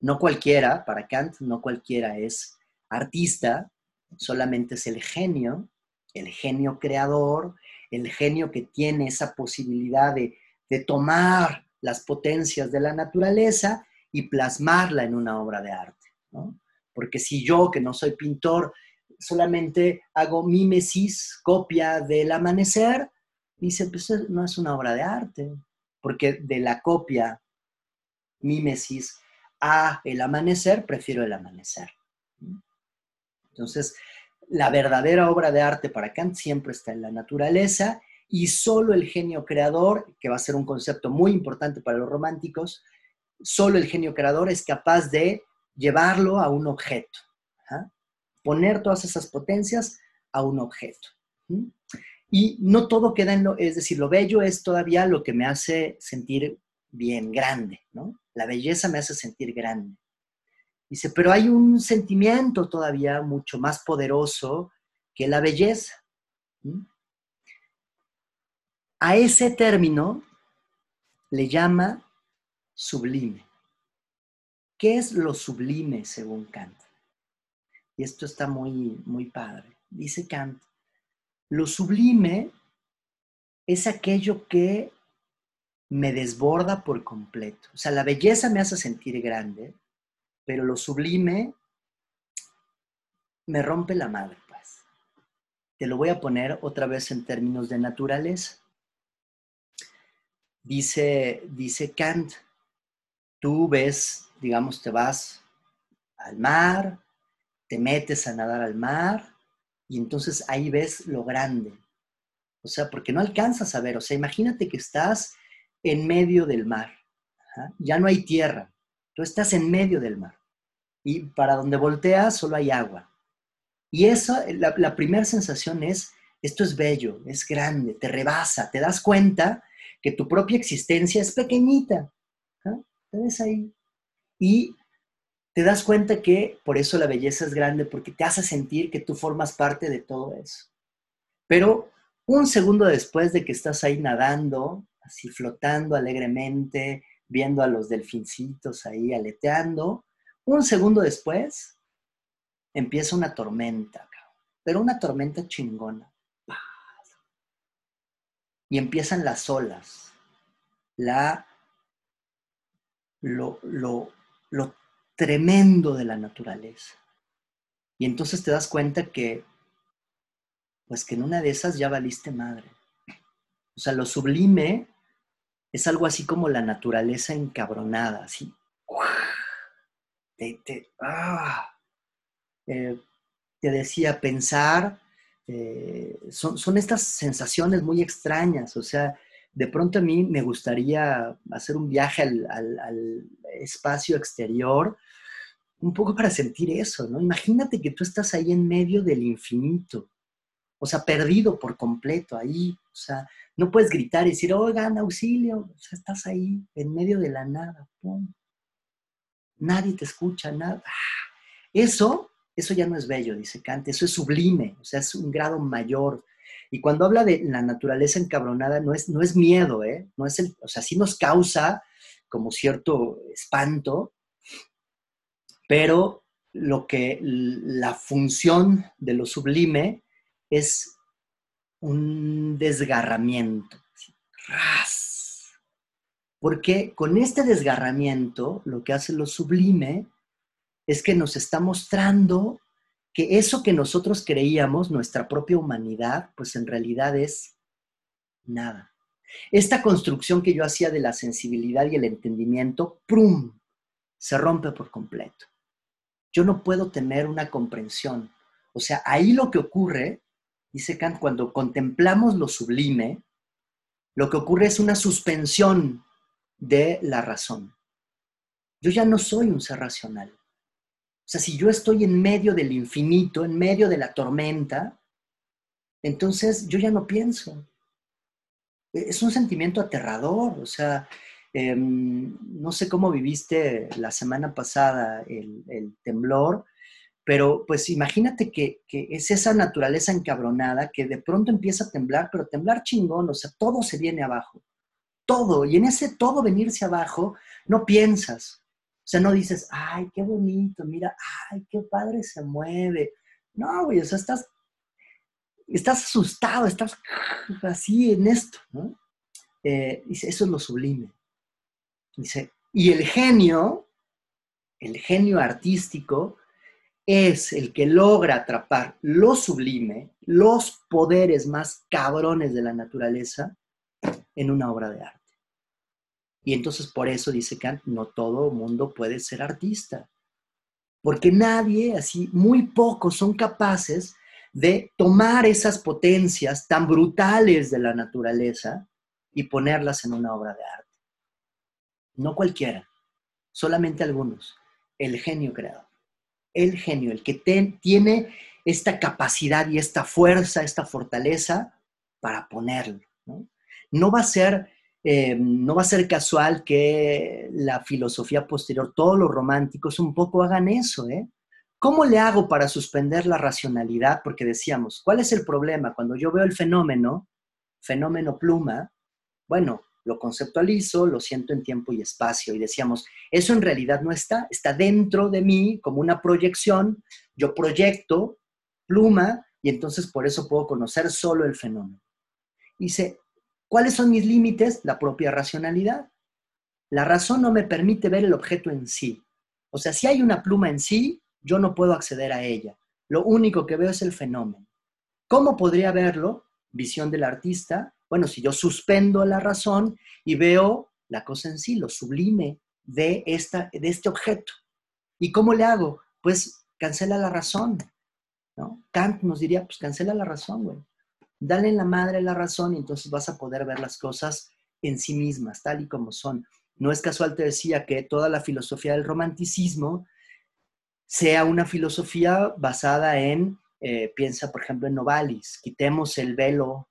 no cualquiera, para Kant no cualquiera es artista, solamente es el genio, el genio creador, el genio que tiene esa posibilidad de, de tomar las potencias de la naturaleza y plasmarla en una obra de arte. ¿no? Porque si yo, que no soy pintor, solamente hago mimesis, copia del amanecer, dice, pues no es una obra de arte, porque de la copia, mimesis, a el amanecer, prefiero el amanecer. Entonces, la verdadera obra de arte para Kant siempre está en la naturaleza y solo el genio creador, que va a ser un concepto muy importante para los románticos, solo el genio creador es capaz de llevarlo a un objeto, poner todas esas potencias a un objeto. Y no todo queda en lo, es decir, lo bello es todavía lo que me hace sentir bien, grande, ¿no? La belleza me hace sentir grande. Dice, pero hay un sentimiento todavía mucho más poderoso que la belleza. A ese término le llama sublime. ¿Qué es lo sublime según Kant? Y esto está muy, muy padre. Dice Kant, lo sublime es aquello que me desborda por completo. O sea, la belleza me hace sentir grande, pero lo sublime me rompe la madre, pues. Te lo voy a poner otra vez en términos de naturaleza. Dice, dice Kant, tú ves digamos, te vas al mar, te metes a nadar al mar y entonces ahí ves lo grande. O sea, porque no alcanzas a ver, o sea, imagínate que estás en medio del mar, ya no hay tierra, tú estás en medio del mar y para donde volteas solo hay agua. Y eso, la, primera sensación es, esto es bello, es grande, te rebasa, te das cuenta que tu propia existencia es pequeñita. Te ves ahí, y te das cuenta que por eso la belleza es grande, porque te hace sentir que tú formas parte de todo eso. Pero un segundo después de que estás ahí nadando, así flotando alegremente, viendo a los delfincitos ahí aleteando, un segundo después empieza una tormenta, pero una tormenta chingona. Y empiezan las olas, la, lo, lo, lo tremendo de la naturaleza. Y entonces te das cuenta que, pues que en una de esas ya valiste madre. O sea, lo sublime es algo así como la naturaleza encabronada, así. Te, ah, eh, decía, pensar, eh, son, son, estas sensaciones muy extrañas, o sea, de pronto a mí me gustaría hacer un viaje al, espacio exterior, un poco para sentir eso, ¿no? Imagínate que tú estás ahí en medio del infinito, o sea, perdido por completo ahí, o sea, no puedes gritar y decir, oigan, auxilio, o sea, estás ahí en medio de la nada, ¡pum! Nadie te escucha, nada. Eso, eso ya no es bello, dice Kant, eso es sublime, o sea, es un grado mayor y cuando habla de la naturaleza encabronada, no es, no es miedo, ¿eh? No es el, o sea, sí nos causa como cierto espanto, pero lo que la función de lo sublime es un desgarramiento. Porque con este desgarramiento, lo que hace lo sublime es que nos está mostrando que eso que nosotros creíamos, nuestra propia humanidad, pues en realidad es nada. Esta construcción que yo hacía de la sensibilidad y el entendimiento, ¡prum!, se rompe por completo. Yo no puedo tener una comprensión. O sea, ahí lo que ocurre, dice Kant, cuando contemplamos lo sublime, lo que ocurre es una suspensión de la razón. Yo ya no soy un ser racional. O sea, si yo estoy en medio del infinito, en medio de la tormenta, entonces yo ya no pienso. Es un sentimiento aterrador, o sea, em, no sé cómo viviste la semana pasada el, temblor, pero pues imagínate que, que, es esa naturaleza encabronada que de pronto empieza a temblar, pero temblar chingón, o sea, todo se viene abajo, todo, y en ese todo venirse abajo, no piensas, o sea, no dices, ay, qué bonito, mira, ay, qué padre se mueve. No, güey, o sea, estás, estás asustado, estás así en esto, ¿no? Eh, dice, eso es lo sublime. Dice, y el genio, el genio artístico, es el que logra atrapar lo sublime, los poderes más cabrones de la naturaleza en una obra de arte. Y entonces por eso dice Kant, no todo mundo puede ser artista. Porque nadie, así, muy pocos son capaces de tomar esas potencias tan brutales de la naturaleza y ponerlas en una obra de arte. No cualquiera, solamente algunos. El genio creador. El genio, el que tiene esta capacidad y esta fuerza, esta fortaleza para ponerlo. ¿no? no va a ser eh, no va a ser casual que la filosofía posterior, todos los románticos un poco hagan eso, ¿eh? ¿Cómo le hago para suspender la racionalidad? Porque decíamos, ¿cuál es el problema? Cuando yo veo el fenómeno, fenómeno pluma, bueno, lo conceptualizo, lo siento en tiempo y espacio y decíamos, eso en realidad no está, está dentro de mí como una proyección, yo proyecto pluma y entonces por eso puedo conocer solo el fenómeno. Dice, ¿Cuáles son mis límites? La propia racionalidad. La razón no me permite ver el objeto en sí. O sea, si hay una pluma en sí, yo no puedo acceder a ella. Lo único que veo es el fenómeno. ¿Cómo podría verlo? Visión del artista. Bueno, si yo suspendo la razón y veo la cosa en sí, lo sublime de, esta, de este objeto. ¿Y cómo le hago? Pues cancela la razón. ¿no? Kant nos diría, pues cancela la razón, güey dale en la madre la razón y entonces vas a poder ver las cosas en sí mismas, tal y como son. No es casual, te decía, que toda la filosofía del romanticismo sea una filosofía basada en, eh, piensa por ejemplo en Novalis, quitemos el velo,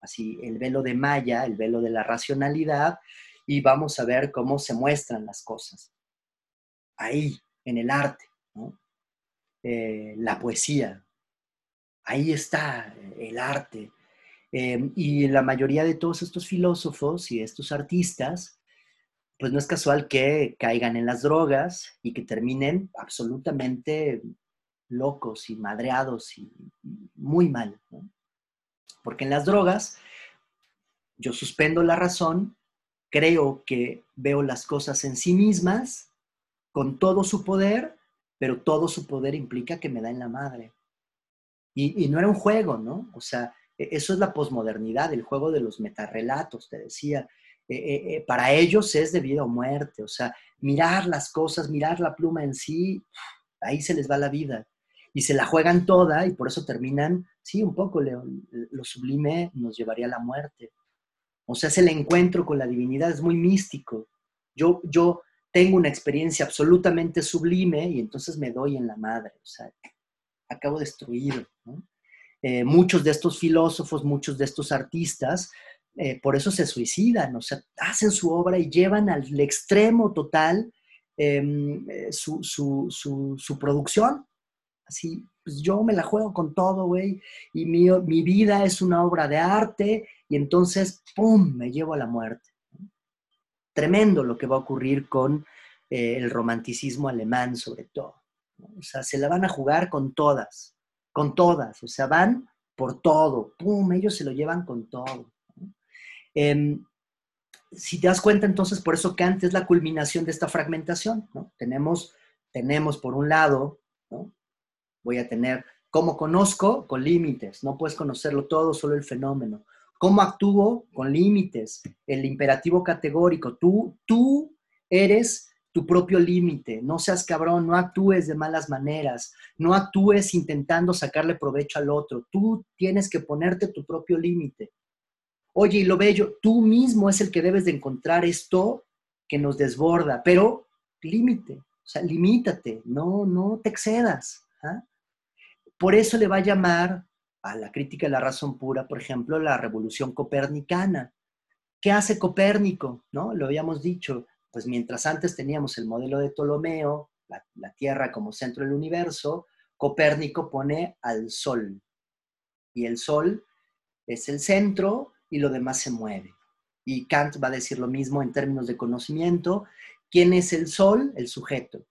así, el velo de Maya, el velo de la racionalidad, y vamos a ver cómo se muestran las cosas. Ahí, en el arte, eh, la poesía, ahí está el arte. Em, y la mayoría de todos estos filósofos y estos artistas, pues no es casual que caigan en las drogas y que terminen absolutamente locos y madreados y muy mal. Porque en las drogas yo suspendo la razón, creo que veo las cosas en sí mismas, con todo su poder, pero todo su poder implica que me da en la madre. Y, no era un juego, ¿no? O sea, e, eso es la posmodernidad, el juego de los metarrelatos, te decía. E, e, para ellos es de vida o muerte, o sea, mirar las cosas, mirar la pluma en sí, ahí se les va la vida. Y se la juegan toda y por eso terminan, sí, un poco, lo, lo sublime nos llevaría a la muerte. O sea, es el encuentro con la divinidad, es muy místico. Yo, yo tengo una experiencia absolutamente sublime y entonces me doy en la madre. O sea, acabo destruido. Eh, muchos de estos filósofos, muchos de estos artistas, eh, por eso se suicidan, o sea, hacen su obra y llevan al extremo total em, eh, su, producción. Así, pues yo me la juego con todo, güey, y mi, mi vida es una obra de arte, y entonces, ¡pum!, me llevo a la muerte. Tremendo lo que va a ocurrir con el romanticismo alemán, sobre todo. O sea, se la van a jugar con todas, con todas. O sea, van por todo, ¡pum! Ellos se lo llevan con todo. Em, si te das cuenta, entonces, por eso Kant es la culminación de esta fragmentación. Tenemos, tenemos, por un lado, voy a tener cómo conozco con límites, no puedes conocerlo todo, solo el fenómeno. ¿Cómo actúo? Con límites. El imperativo categórico. Tú, tú eres tu propio límite. No seas cabrón, no actúes de malas maneras, no actúes intentando sacarle provecho al otro. Tú tienes que ponerte tu propio límite. Oye, y lo bello, tú mismo es el que debes de encontrar esto que nos desborda, pero límite, o sea, limítate, no, no te excedas. ¿ah? Por eso le va a llamar a la crítica de la razón pura, por ejemplo, la revolución copernicana. ¿Qué hace Copérnico? ¿No? Lo habíamos dicho, pues mientras antes teníamos el modelo de Ptolomeo, la, la Tierra como centro del universo, Copérnico pone al Sol. Y el Sol es el centro y lo demás se mueve. Y Kant va a decir lo mismo en términos de conocimiento. ¿Quién es el Sol? El sujeto.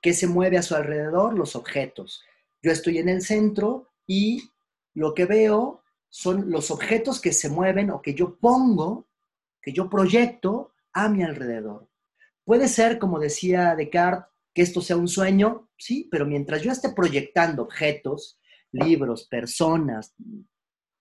¿Qué se mueve a su alrededor? Los objetos. Yo estoy en el centro y lo que veo son los objetos que se mueven o que yo pongo, que yo proyecto a mi alrededor. Puede ser, como decía Descartes, que esto sea un sueño, sí, pero mientras yo esté proyectando objetos, libros, personas,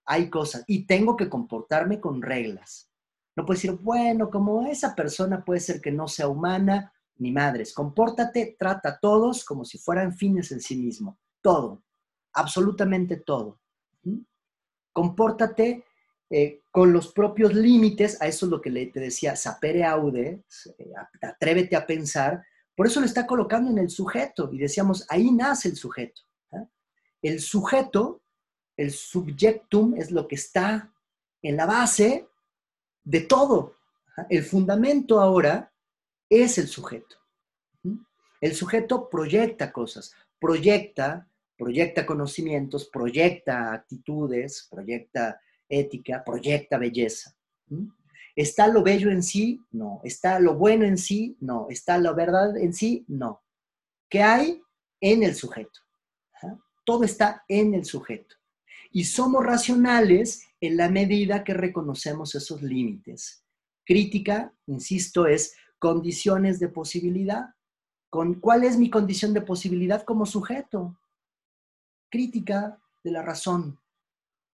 hay cosas y tengo que comportarme con reglas. No puedo decir, bueno, como esa persona puede ser que no sea humana, ni madres, compórtate, trata a todos como si fueran fines en sí mismo. Todo, absolutamente todo. Compórtate eh, con los propios límites, a eso es lo que le, te decía, sapere aude, eh, atrévete a pensar, por eso lo está colocando en el sujeto, y decíamos, ahí nace el sujeto. ¿eh? El sujeto, el subjectum, es lo que está en la base de todo. El fundamento ahora es el sujeto. El sujeto proyecta cosas, proyecta proyecta conocimientos, proyecta actitudes, proyecta ética, proyecta belleza. ¿Está lo bello en sí? No. ¿Está lo bueno en sí? No. ¿Está la verdad en sí? No. ¿Qué hay? En el sujeto. Todo está en el sujeto. Y somos racionales en la medida que reconocemos esos límites. Crítica, insisto, es condiciones de posibilidad. ¿Con, ¿Cuál es mi condición de posibilidad como sujeto? crítica de la razón.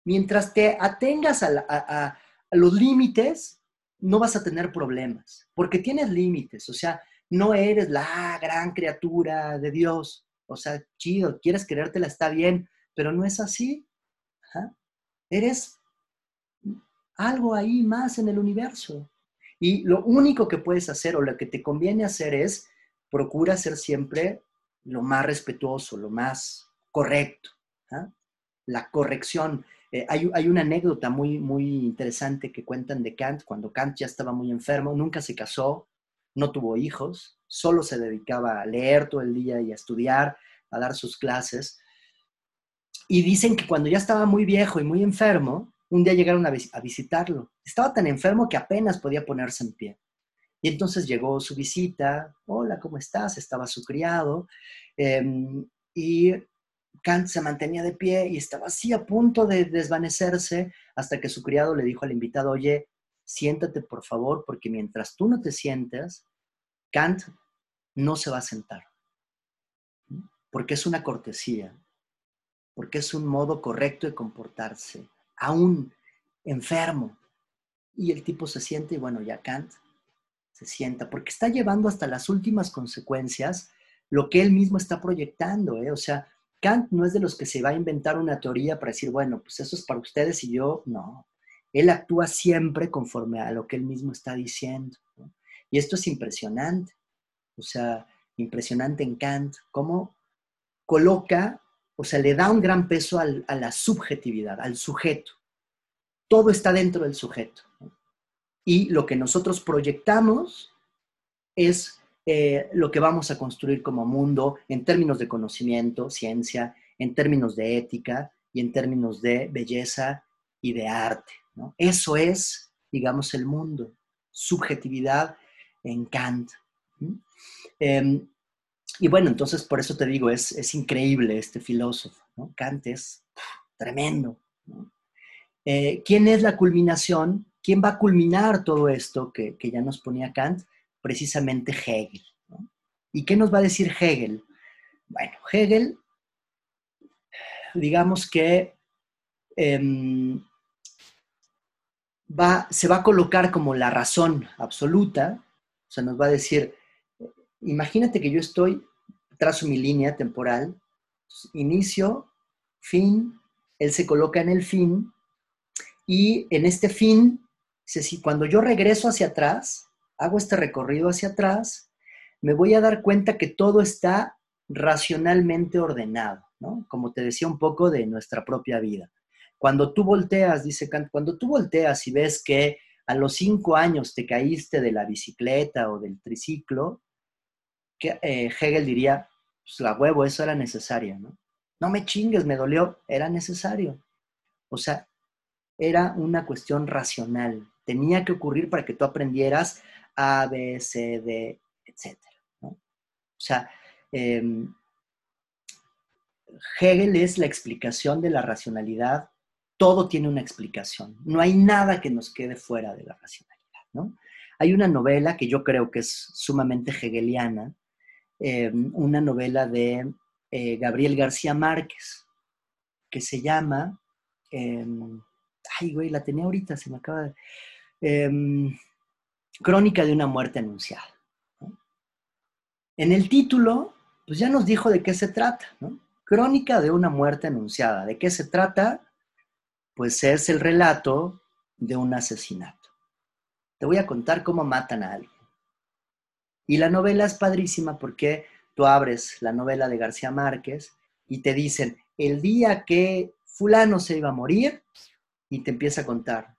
Mientras te atengas a, los límites, no vas a tener problemas, porque tienes límites, o sea, no eres la gran criatura de Dios, o sea, chido, quieres querértela, está bien, pero no es así. Eres algo ahí más en el universo. Y lo único que puedes hacer o lo que te conviene hacer es procura ser siempre lo más respetuoso, lo más correcto. ¿ah? La corrección. Eh, hay, una anécdota muy, muy interesante que cuentan de Kant, cuando Kant ya estaba muy enfermo, nunca se casó, no tuvo hijos, solo se dedicaba a leer todo el día y a estudiar, a dar sus clases. Y dicen que cuando ya estaba muy viejo y muy enfermo, un día llegaron a, visitarlo. Estaba tan enfermo que apenas podía ponerse en pie. Y entonces llegó su visita, hola, ¿cómo estás? Estaba su criado. Em, y Kant se mantenía de pie y estaba así a punto de desvanecerse hasta que su criado le dijo al invitado, oye, siéntate por favor, porque mientras tú no te sientas, Kant no se va a sentar. Porque es una cortesía, porque es un modo correcto de comportarse, aún enfermo. Y el tipo se siente y bueno, ya Kant se sienta, porque está llevando hasta las últimas consecuencias lo que él mismo está proyectando, ¿eh? O sea, Kant no es de los que se va a inventar una teoría para decir, bueno, pues eso es para ustedes y yo, no. Él actúa siempre conforme a lo que él mismo está diciendo. Y esto es impresionante. O sea, impresionante en Kant, cómo coloca, o sea, le da un gran peso a la subjetividad, al sujeto. Todo está dentro del sujeto. Y lo que nosotros proyectamos es eh, lo que vamos a construir como mundo en términos de conocimiento, ciencia, en términos de ética y en términos de belleza y de arte. Eso es, digamos, el mundo. Subjetividad en Kant. Em, y bueno, entonces por eso te digo, es, increíble este filósofo. Kant es tremendo. Eh, ¿Quién es la culminación? ¿Quién va a culminar todo esto que, ya nos ponía Kant? Precisamente Hegel. ¿Y qué nos va a decir Hegel? Bueno, Hegel, digamos que em, va, se va a colocar como la razón absoluta, o sea, nos va a decir, imagínate que yo estoy, trazo mi línea temporal, inicio, fin, él se coloca en el fin, y en este fin, cuando yo regreso hacia atrás, hago este recorrido hacia atrás, me voy a dar cuenta que todo está racionalmente ordenado, ¿no? Como te decía un poco de nuestra propia vida. Cuando tú volteas, dice Kant, cuando tú volteas y ves que a los cinco años te caíste de la bicicleta o del triciclo, que, eh, Hegel diría, pues la huevo, eso era necesario, ¿no? No me chingues, me dolió, era necesario. O sea, era una cuestión racional. Tenía que ocurrir para que tú aprendieras A, B, C, D, etc. O sea, em, Hegel es la explicación de la racionalidad. Todo tiene una explicación. No hay nada que nos quede fuera de la racionalidad. ¿no? Hay una novela que yo creo que es sumamente hegeliana, em, una novela de eh, Gabriel García Márquez, que se llama em, ay, güey, la tenía ahorita, se me acaba de... Crónica de una muerte anunciada. En el título, pues ya nos dijo de qué se trata, ¿no? Crónica de una muerte anunciada. ¿De qué se trata? Pues es el relato de un asesinato. Te voy a contar cómo matan a alguien. Y la novela es padrísima porque tú abres la novela de García Márquez y te dicen, el día que fulano se iba a morir, y te empieza a contar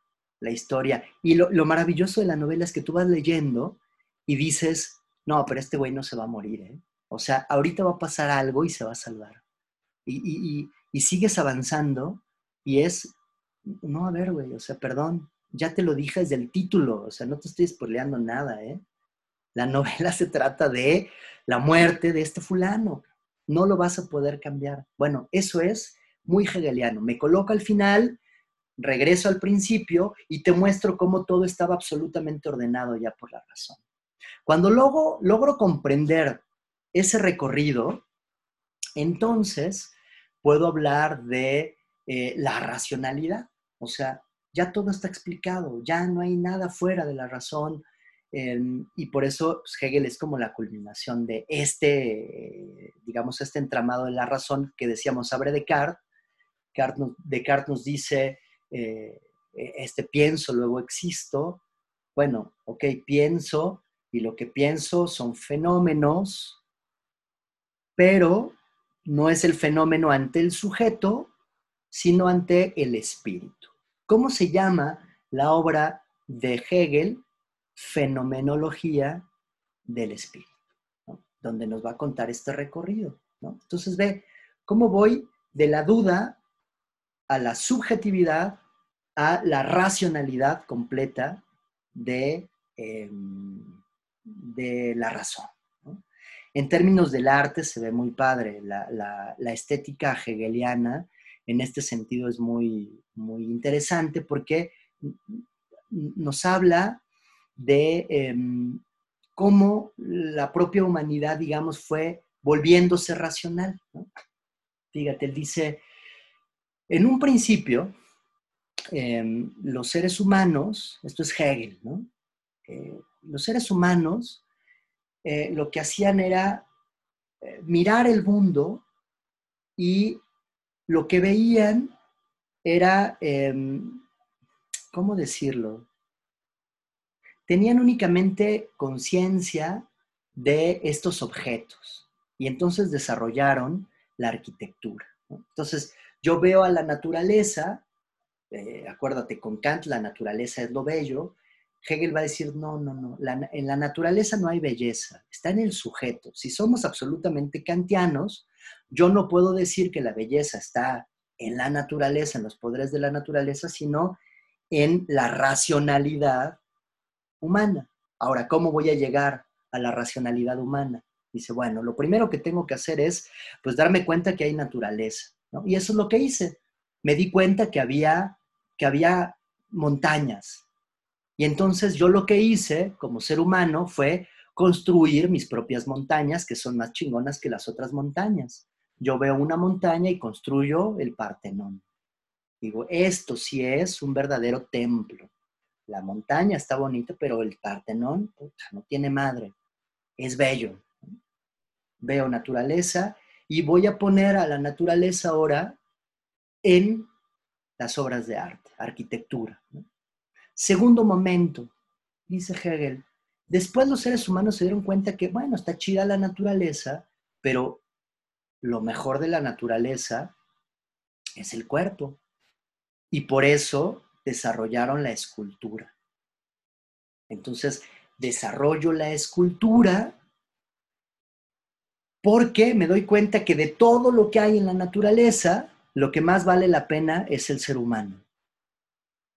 la historia. Y lo, maravilloso de la novela es que tú vas leyendo y dices, no, pero este güey no se va a morir, ¿eh? O sea, ahorita va a pasar algo y se va a salvar. Y, y sigues avanzando y es, no, a ver, güey, o sea, perdón, ya te lo dije desde el título, o sea, no te estoy spoileando nada, ¿eh? La novela se trata de la muerte de este fulano. No lo vas a poder cambiar. Bueno, eso es muy hegeliano. Me coloca al final regreso al principio y te muestro cómo todo estaba absolutamente ordenado ya por la razón. Cuando luego logro comprender ese recorrido, entonces puedo hablar de eh, la racionalidad. O sea, ya todo está explicado, ya no hay nada fuera de la razón. Em, y por eso pues, Hegel es como la culminación de este, digamos, este entramado de la razón que decíamos abre Descartes. Descartes nos dice, eh, este pienso, luego existo. Bueno, ok, pienso y lo que pienso son fenómenos, pero no es el fenómeno ante el sujeto, sino ante el espíritu. ¿Cómo se llama la obra de Hegel? Fenomenología del espíritu, donde nos va a contar este recorrido. Entonces ve cómo voy de la duda a la subjetividad, a la racionalidad completa de, em, de la razón. En términos del arte se ve muy padre, la, estética hegeliana en este sentido es muy, muy interesante porque nos habla de em, cómo la propia humanidad, digamos, fue volviéndose racional. Fíjate, él dice, en un principio, em, los seres humanos, esto es Hegel, ¿no? Los seres humanos eh, lo que hacían era eh, mirar el mundo y lo que veían era, em, ¿cómo decirlo? Tenían únicamente conciencia de estos objetos y entonces desarrollaron la arquitectura. Entonces, yo veo a la naturaleza, eh, acuérdate, con Kant la naturaleza es lo bello, Hegel va a decir, no, no, no, en la naturaleza no hay belleza, está en el sujeto. Si somos absolutamente kantianos, yo no puedo decir que la belleza está en la naturaleza, en los poderes de la naturaleza, sino en la racionalidad humana. Ahora, ¿cómo voy a llegar a la racionalidad humana? Dice, bueno, lo primero que tengo que hacer es, pues, darme cuenta que hay naturaleza. Y eso es lo que hice. Me di cuenta que había, que había montañas. Y entonces yo lo que hice como ser humano fue construir mis propias montañas, que son más chingonas que las otras montañas. Yo veo una montaña y construyo el Partenón. Digo, esto sí es un verdadero templo. La montaña está bonita, pero el Partenón no tiene madre. Es bello. Veo naturaleza y voy a poner a la naturaleza ahora en las obras de arte, arquitectura. Segundo momento, dice Hegel, después los seres humanos se dieron cuenta que, bueno, está chida la naturaleza, pero lo mejor de la naturaleza es el cuerpo. Y por eso desarrollaron la escultura. Entonces, desarrollo la escultura porque me doy cuenta que de todo lo que hay en la naturaleza, lo que más vale la pena es el ser humano.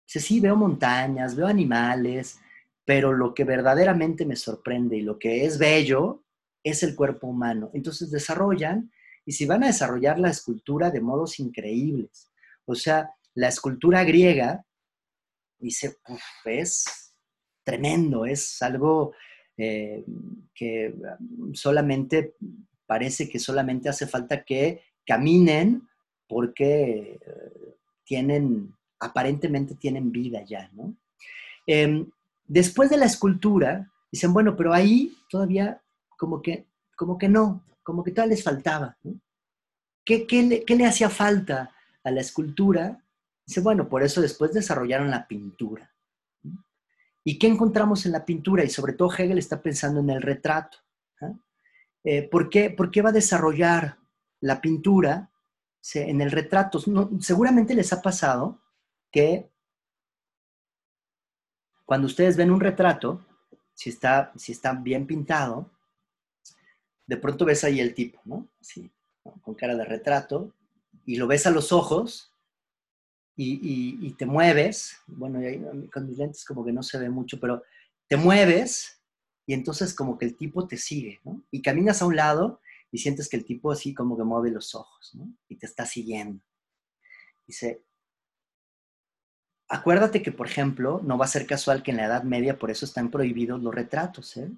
Dice, sí, veo montañas, veo animales, pero lo que verdaderamente me sorprende y lo que es bello es el cuerpo humano. Entonces desarrollan, y si van a desarrollar la escultura de modos increíbles. O sea, la escultura griega, dice, es tremendo, es algo eh, que solamente parece que solamente hace falta que caminen porque eh, tienen, aparentemente tienen vida ya, ¿no? Em, después de la escultura, dicen, bueno, pero ahí todavía como que, como que no, como que todavía les faltaba. ¿Qué, le, ¿Qué, le, hacía falta a la escultura? Dice, bueno, por eso después desarrollaron la pintura. ¿Y qué encontramos en la pintura? Y sobre todo Hegel está pensando en el retrato. Eh, ¿por, qué, va a desarrollar la pintura en el retrato? seguramente les ha pasado que cuando ustedes ven un retrato, si está, si está bien pintado, de pronto ves ahí el tipo, ¿no? Así, con cara de retrato, y lo ves a los ojos y, te mueves, bueno, con mis lentes como que no se ve mucho, pero te mueves y entonces como que el tipo te sigue, ¿no? Y caminas a un lado y sientes que el tipo así como que mueve los ojos, ¿no? Y te está siguiendo. Dice, acuérdate que, por ejemplo, no va a ser casual que en la Edad Media por eso están prohibidos los retratos, ¿eh?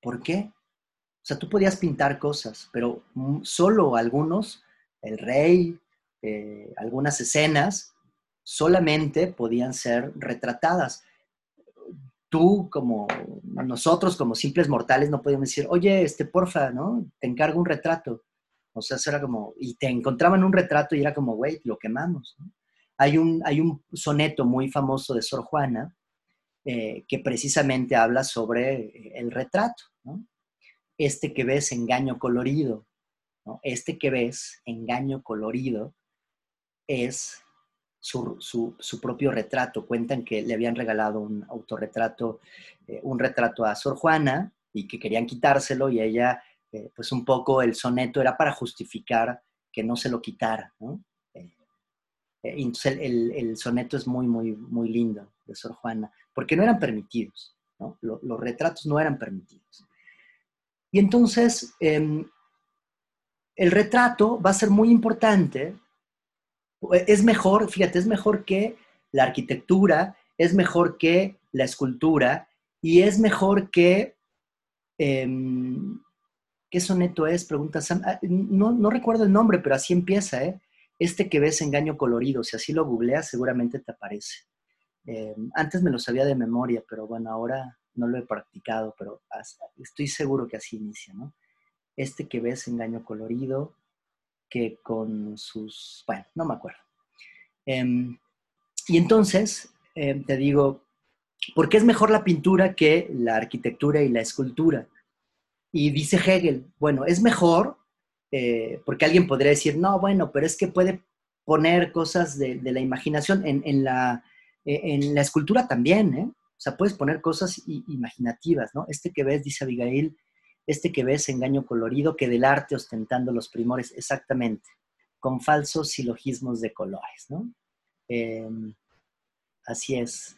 ¿Por qué? O sea, tú podías pintar cosas, pero solo algunos, el rey, eh, algunas escenas, solamente podían ser retratadas tú como nosotros como simples mortales no podíamos decir, oye, este, porfa, ¿no? Te encargo un retrato. O sea, eso era como, y te encontraban un retrato y era como, güey, lo quemamos. Hay, un, hay un soneto muy famoso de Sor Juana eh, que precisamente habla sobre el retrato, ¿no? Este que ves, engaño colorido, ¿no? Este que ves, engaño colorido, es su, propio retrato. Cuentan que le habían regalado un autorretrato, eh, un retrato a Sor Juana y que querían quitárselo y ella, eh, pues un poco el soneto era para justificar que no se lo quitara. Eh, entonces el, soneto es muy, muy, muy lindo de Sor Juana, porque no eran permitidos, los retratos no eran permitidos. Y entonces em, el retrato va a ser muy importante es mejor, fíjate, es mejor que la arquitectura, es mejor que la escultura y es mejor que... Em, ¿Qué soneto es? Pregunta Sam. Ah, no, recuerdo el nombre, pero así empieza, ¿eh? Este que ves engaño colorido, si así lo googleas, seguramente te aparece. Em, antes me lo sabía de memoria, pero bueno, ahora no lo he practicado, pero estoy seguro que así inicia, ¿no? Este que ves engaño colorido, que con sus, bueno, no me acuerdo. Em, y entonces, em, te digo, ¿por qué es mejor la pintura que la arquitectura y la escultura? Y dice Hegel, bueno, es mejor, eh, porque alguien podría decir, no, bueno, pero es que puede poner cosas de, la imaginación en, la, e, en la escultura también, ¿eh? O sea, puedes poner cosas imaginativas, ¿no? Este que ves, dice Abigail, este que ves, engaño colorido, que del arte ostentando los primores, exactamente, con falsos silogismos de colores, ¿no? Em, así es.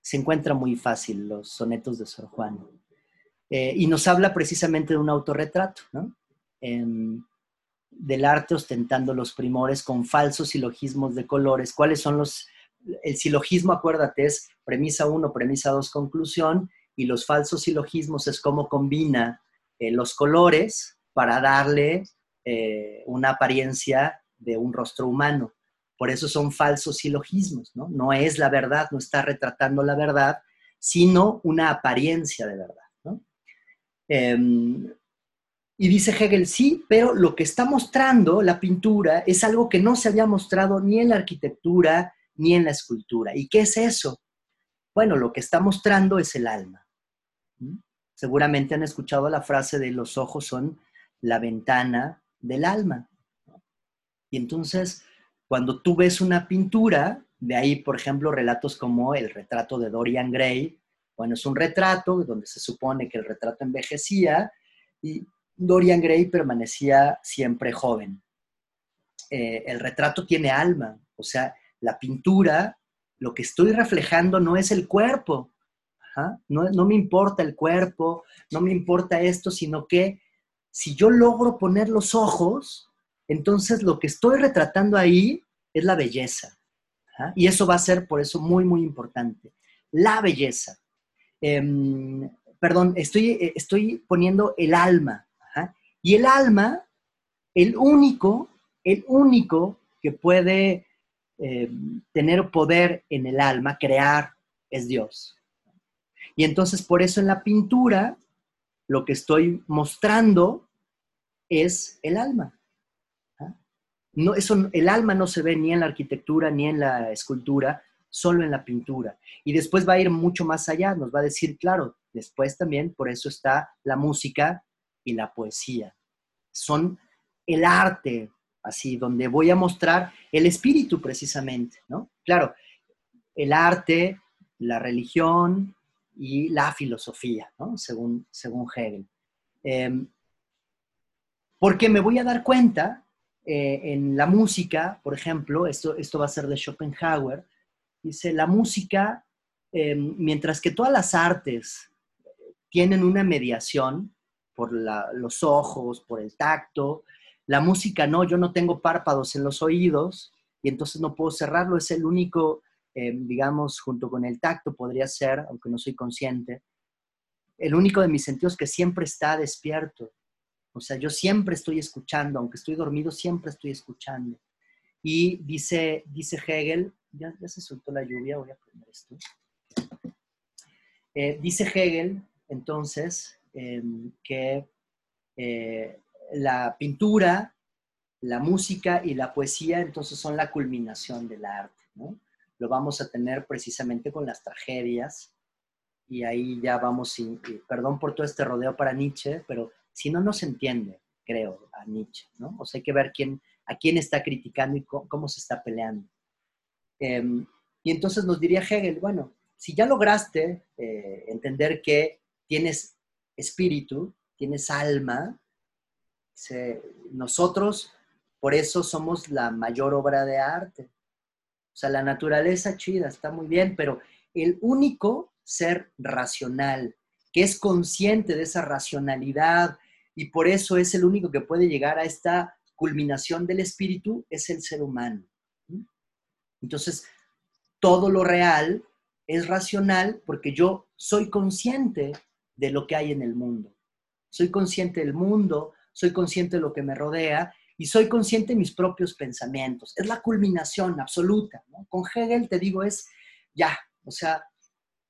Se encuentra muy fácil los sonetos de Sor Juana. Eh, y nos habla precisamente de un autorretrato, ¿no? Em, del arte ostentando los primores con falsos silogismos de colores. ¿Cuáles son los... El silogismo, acuérdate, es premisa 1, premisa 2, conclusión, y los falsos silogismos es cómo combina eh, los colores para darle eh, una apariencia de un rostro humano. Por eso son falsos silogismos, ¿no? No es la verdad, no está retratando la verdad, sino una apariencia de verdad, ¿no? Em, y dice Hegel, sí, pero lo que está mostrando la pintura es algo que no se había mostrado ni en la arquitectura ni en la escultura. ¿Y qué es eso? Bueno, lo que está mostrando es el alma. Seguramente han escuchado la frase de los ojos son la ventana del alma. Y entonces, cuando tú ves una pintura, de ahí, por ejemplo, relatos como el retrato de Dorian Gray, bueno, es un retrato donde se supone que el retrato envejecía y Dorian Gray permanecía siempre joven. Eh, el retrato tiene alma, o sea, la pintura, lo que estoy reflejando no es el cuerpo, no, no me importa el cuerpo, no me importa esto, sino que si yo logro poner los ojos, entonces lo que estoy retratando ahí es la belleza. Y eso va a ser por eso muy, muy importante. La belleza. Em, perdón, estoy, estoy poniendo el alma. Y el alma, el único, el único que puede eh, tener poder en el alma, crear, es Dios. Y entonces por eso en la pintura lo que estoy mostrando es el alma. ¿ah? No, eso, el alma no se ve ni en la arquitectura ni en la escultura, solo en la pintura. Y después va a ir mucho más allá, nos va a decir, claro, después también por eso está la música y la poesía. Son el arte, así, donde voy a mostrar el espíritu precisamente, ¿no? Claro, el arte, la religión y la filosofía, ¿no? Según, según Hegel. Em, porque me voy a dar cuenta eh, en la música, por ejemplo, esto, esto va a ser de Schopenhauer, dice, la música, em, mientras que todas las artes tienen una mediación, por los ojos, por el tacto. La música no, yo no tengo párpados en los oídos y entonces no puedo cerrarlo. Es el único, eh, digamos, junto con el tacto podría ser, aunque no soy consciente, el único de mis sentidos que siempre está despierto. O sea, yo siempre estoy escuchando, aunque estoy dormido, siempre estoy escuchando. Y dice, dice Hegel, ya, se soltó la lluvia, voy a poner esto. Eh, dice Hegel, entonces, Em, que eh, la pintura, la música y la poesía entonces son la culminación del arte. ¿no? Lo vamos a tener precisamente con las tragedias y ahí ya vamos, sin, perdón por todo este rodeo para Nietzsche, pero si no, no se entiende, creo, a Nietzsche. ¿no? O sea, hay que ver a quién está criticando y cómo, se está peleando. Em, y entonces nos diría Hegel, bueno, si ya lograste eh, entender que tienes espíritu, tienes alma. nosotros, por eso somos la mayor obra de arte. O sea, la naturaleza chida, está muy bien, pero el único ser racional, que es consciente de esa racionalidad y por eso es el único que puede llegar a esta culminación del espíritu, es el ser humano. Entonces, todo lo real es racional porque yo soy consciente de lo que hay en el mundo. Soy consciente del mundo, soy consciente de lo que me rodea y soy consciente de mis propios pensamientos. Es la culminación absoluta. Con Hegel te digo es ya, o sea,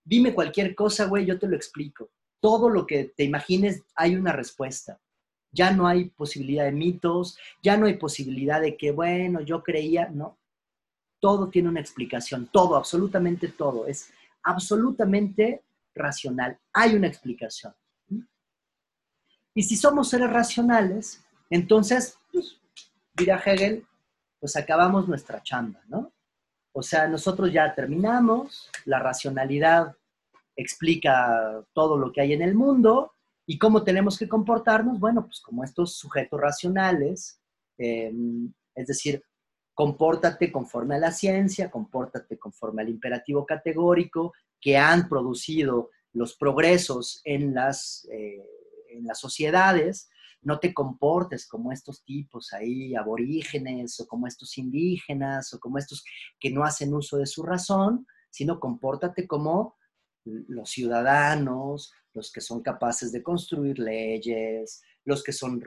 dime cualquier cosa, güey, yo te lo explico. Todo lo que te imagines hay una respuesta. Ya no hay posibilidad de mitos, ya no hay posibilidad de que, bueno, yo creía, no. Todo tiene una explicación, todo, absolutamente todo. Es absolutamente racional. Hay una explicación. Y si somos seres racionales, entonces, dirá Hegel, pues acabamos nuestra chamba, ¿no? O sea, nosotros ya terminamos, la racionalidad explica todo lo que hay en el mundo y cómo tenemos que comportarnos, bueno, pues como estos sujetos racionales, em, es decir, compórtate conforme a la ciencia, compórtate conforme al imperativo categórico, que han producido los progresos en las, eh, en las sociedades, no te comportes como estos tipos ahí aborígenes o como estos indígenas o como estos que no hacen uso de su razón, sino compórtate como los ciudadanos, los que son capaces de construir leyes, los que son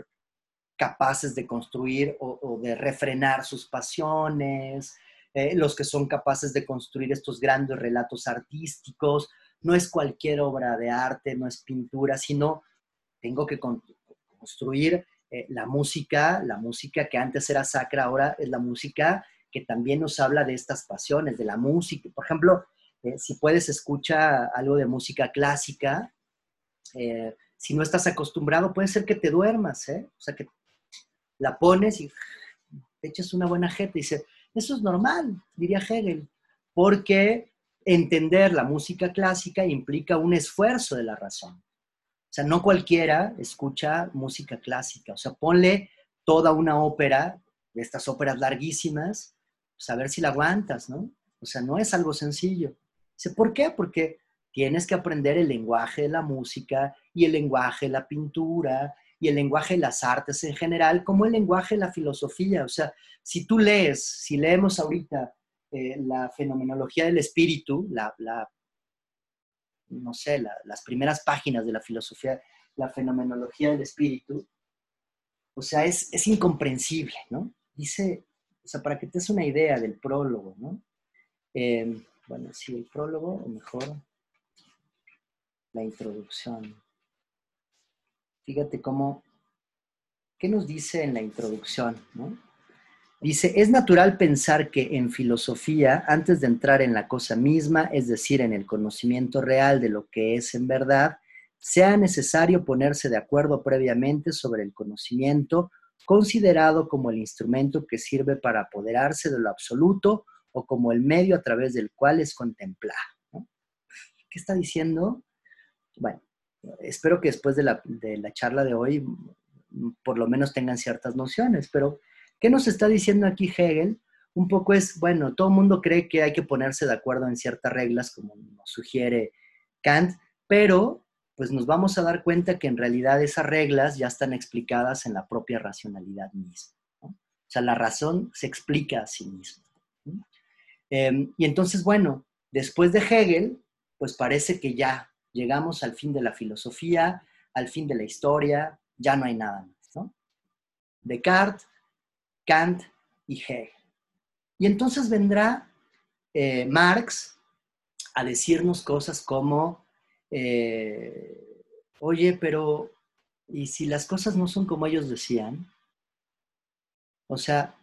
capaces de construir o, de refrenar sus pasiones, eh, los que son capaces de construir estos grandes relatos artísticos. No es cualquier obra de arte, no es pintura, sino tengo que construir eh, la música, la música que antes era sacra, ahora es la música que también nos habla de estas pasiones, de la música. Por ejemplo, eh, si puedes escuchar algo de música clásica, eh, si no estás acostumbrado, puede ser que te duermas, ¿eh? O sea, que la pones y te echas una buena jeta y dice, eso es normal, diría Hegel, porque entender la música clásica implica un esfuerzo de la razón. O sea, no cualquiera escucha música clásica. O sea, ponle toda una ópera, de estas óperas larguísimas, pues a ver si la aguantas, ¿no? O sea, no es algo sencillo. ¿por qué? Porque tienes que aprender el lenguaje de la música y el lenguaje de la pintura y el lenguaje de las artes en general, como el lenguaje de la filosofía. O sea, si tú lees, si leemos ahorita eh, la fenomenología del espíritu, la, no sé, las primeras páginas de la filosofía, la fenomenología del espíritu, o sea, es, es incomprensible, ¿no? Dice, o sea, para que te des una idea del prólogo, ¿no? Eh, bueno, sí, el prólogo, o mejor la introducción. Fíjate cómo, ¿qué nos dice en la introducción? Dice, es natural pensar que en filosofía, antes de entrar en la cosa misma, es decir, en el conocimiento real de lo que es en verdad, sea necesario ponerse de acuerdo previamente sobre el conocimiento considerado como el instrumento que sirve para apoderarse de lo absoluto o como el medio a través del cual es contemplar. ¿Qué está diciendo? Bueno, espero que después de la, charla de hoy por lo menos tengan ciertas nociones, pero ¿qué nos está diciendo aquí Hegel? Un poco es, bueno, todo el mundo cree que hay que ponerse de acuerdo en ciertas reglas, como nos sugiere Kant, pero pues nos vamos a dar cuenta que en realidad esas reglas ya están explicadas en la propia racionalidad misma. O sea, la razón se explica a sí misma. Em, y entonces, bueno, después de Hegel, pues parece que ya llegamos al fin de la filosofía, al fin de la historia, ya no hay nada más, ¿no? Descartes, Kant y Hegel. Y entonces vendrá eh, Marx a decirnos cosas como, eh, oye, pero ¿y si las cosas no son como ellos decían? O sea,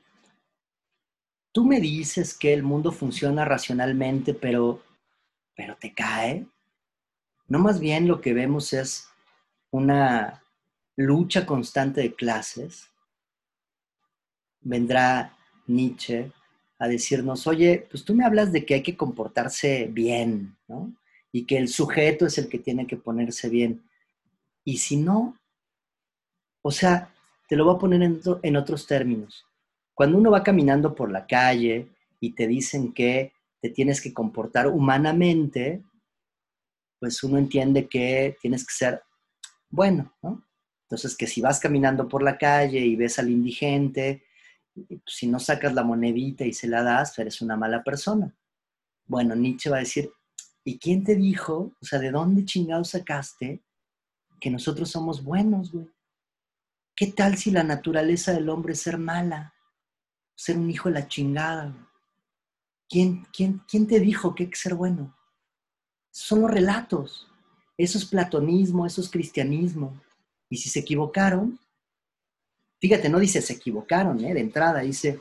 tú me dices que el mundo funciona racionalmente, pero, pero te cae. No más bien lo que vemos es una lucha constante de clases. Vendrá Nietzsche a decirnos, oye, pues tú me hablas de que hay que comportarse bien, ¿no? Y que el sujeto es el que tiene que ponerse bien. Y si no, o sea, te lo voy a poner en, en otros términos. Cuando uno va caminando por la calle y te dicen que te tienes que comportar humanamente, pues uno entiende que tienes que ser bueno, ¿no? Entonces, que si vas caminando por la calle y ves al indigente, si no sacas la monedita y se la das, eres una mala persona. Bueno, Nietzsche va a decir, ¿y quién te dijo? O sea, ¿de dónde chingados sacaste que nosotros somos buenos, güey? ¿Qué tal si la naturaleza del hombre es ser mala? ser un hijo de la chingada. ¿Quién, quién, quién te dijo que hay que ser bueno? Son los relatos. Eso es platonismo, eso es cristianismo. Y si se equivocaron, fíjate, no dice se equivocaron, ¿eh? de entrada, dice,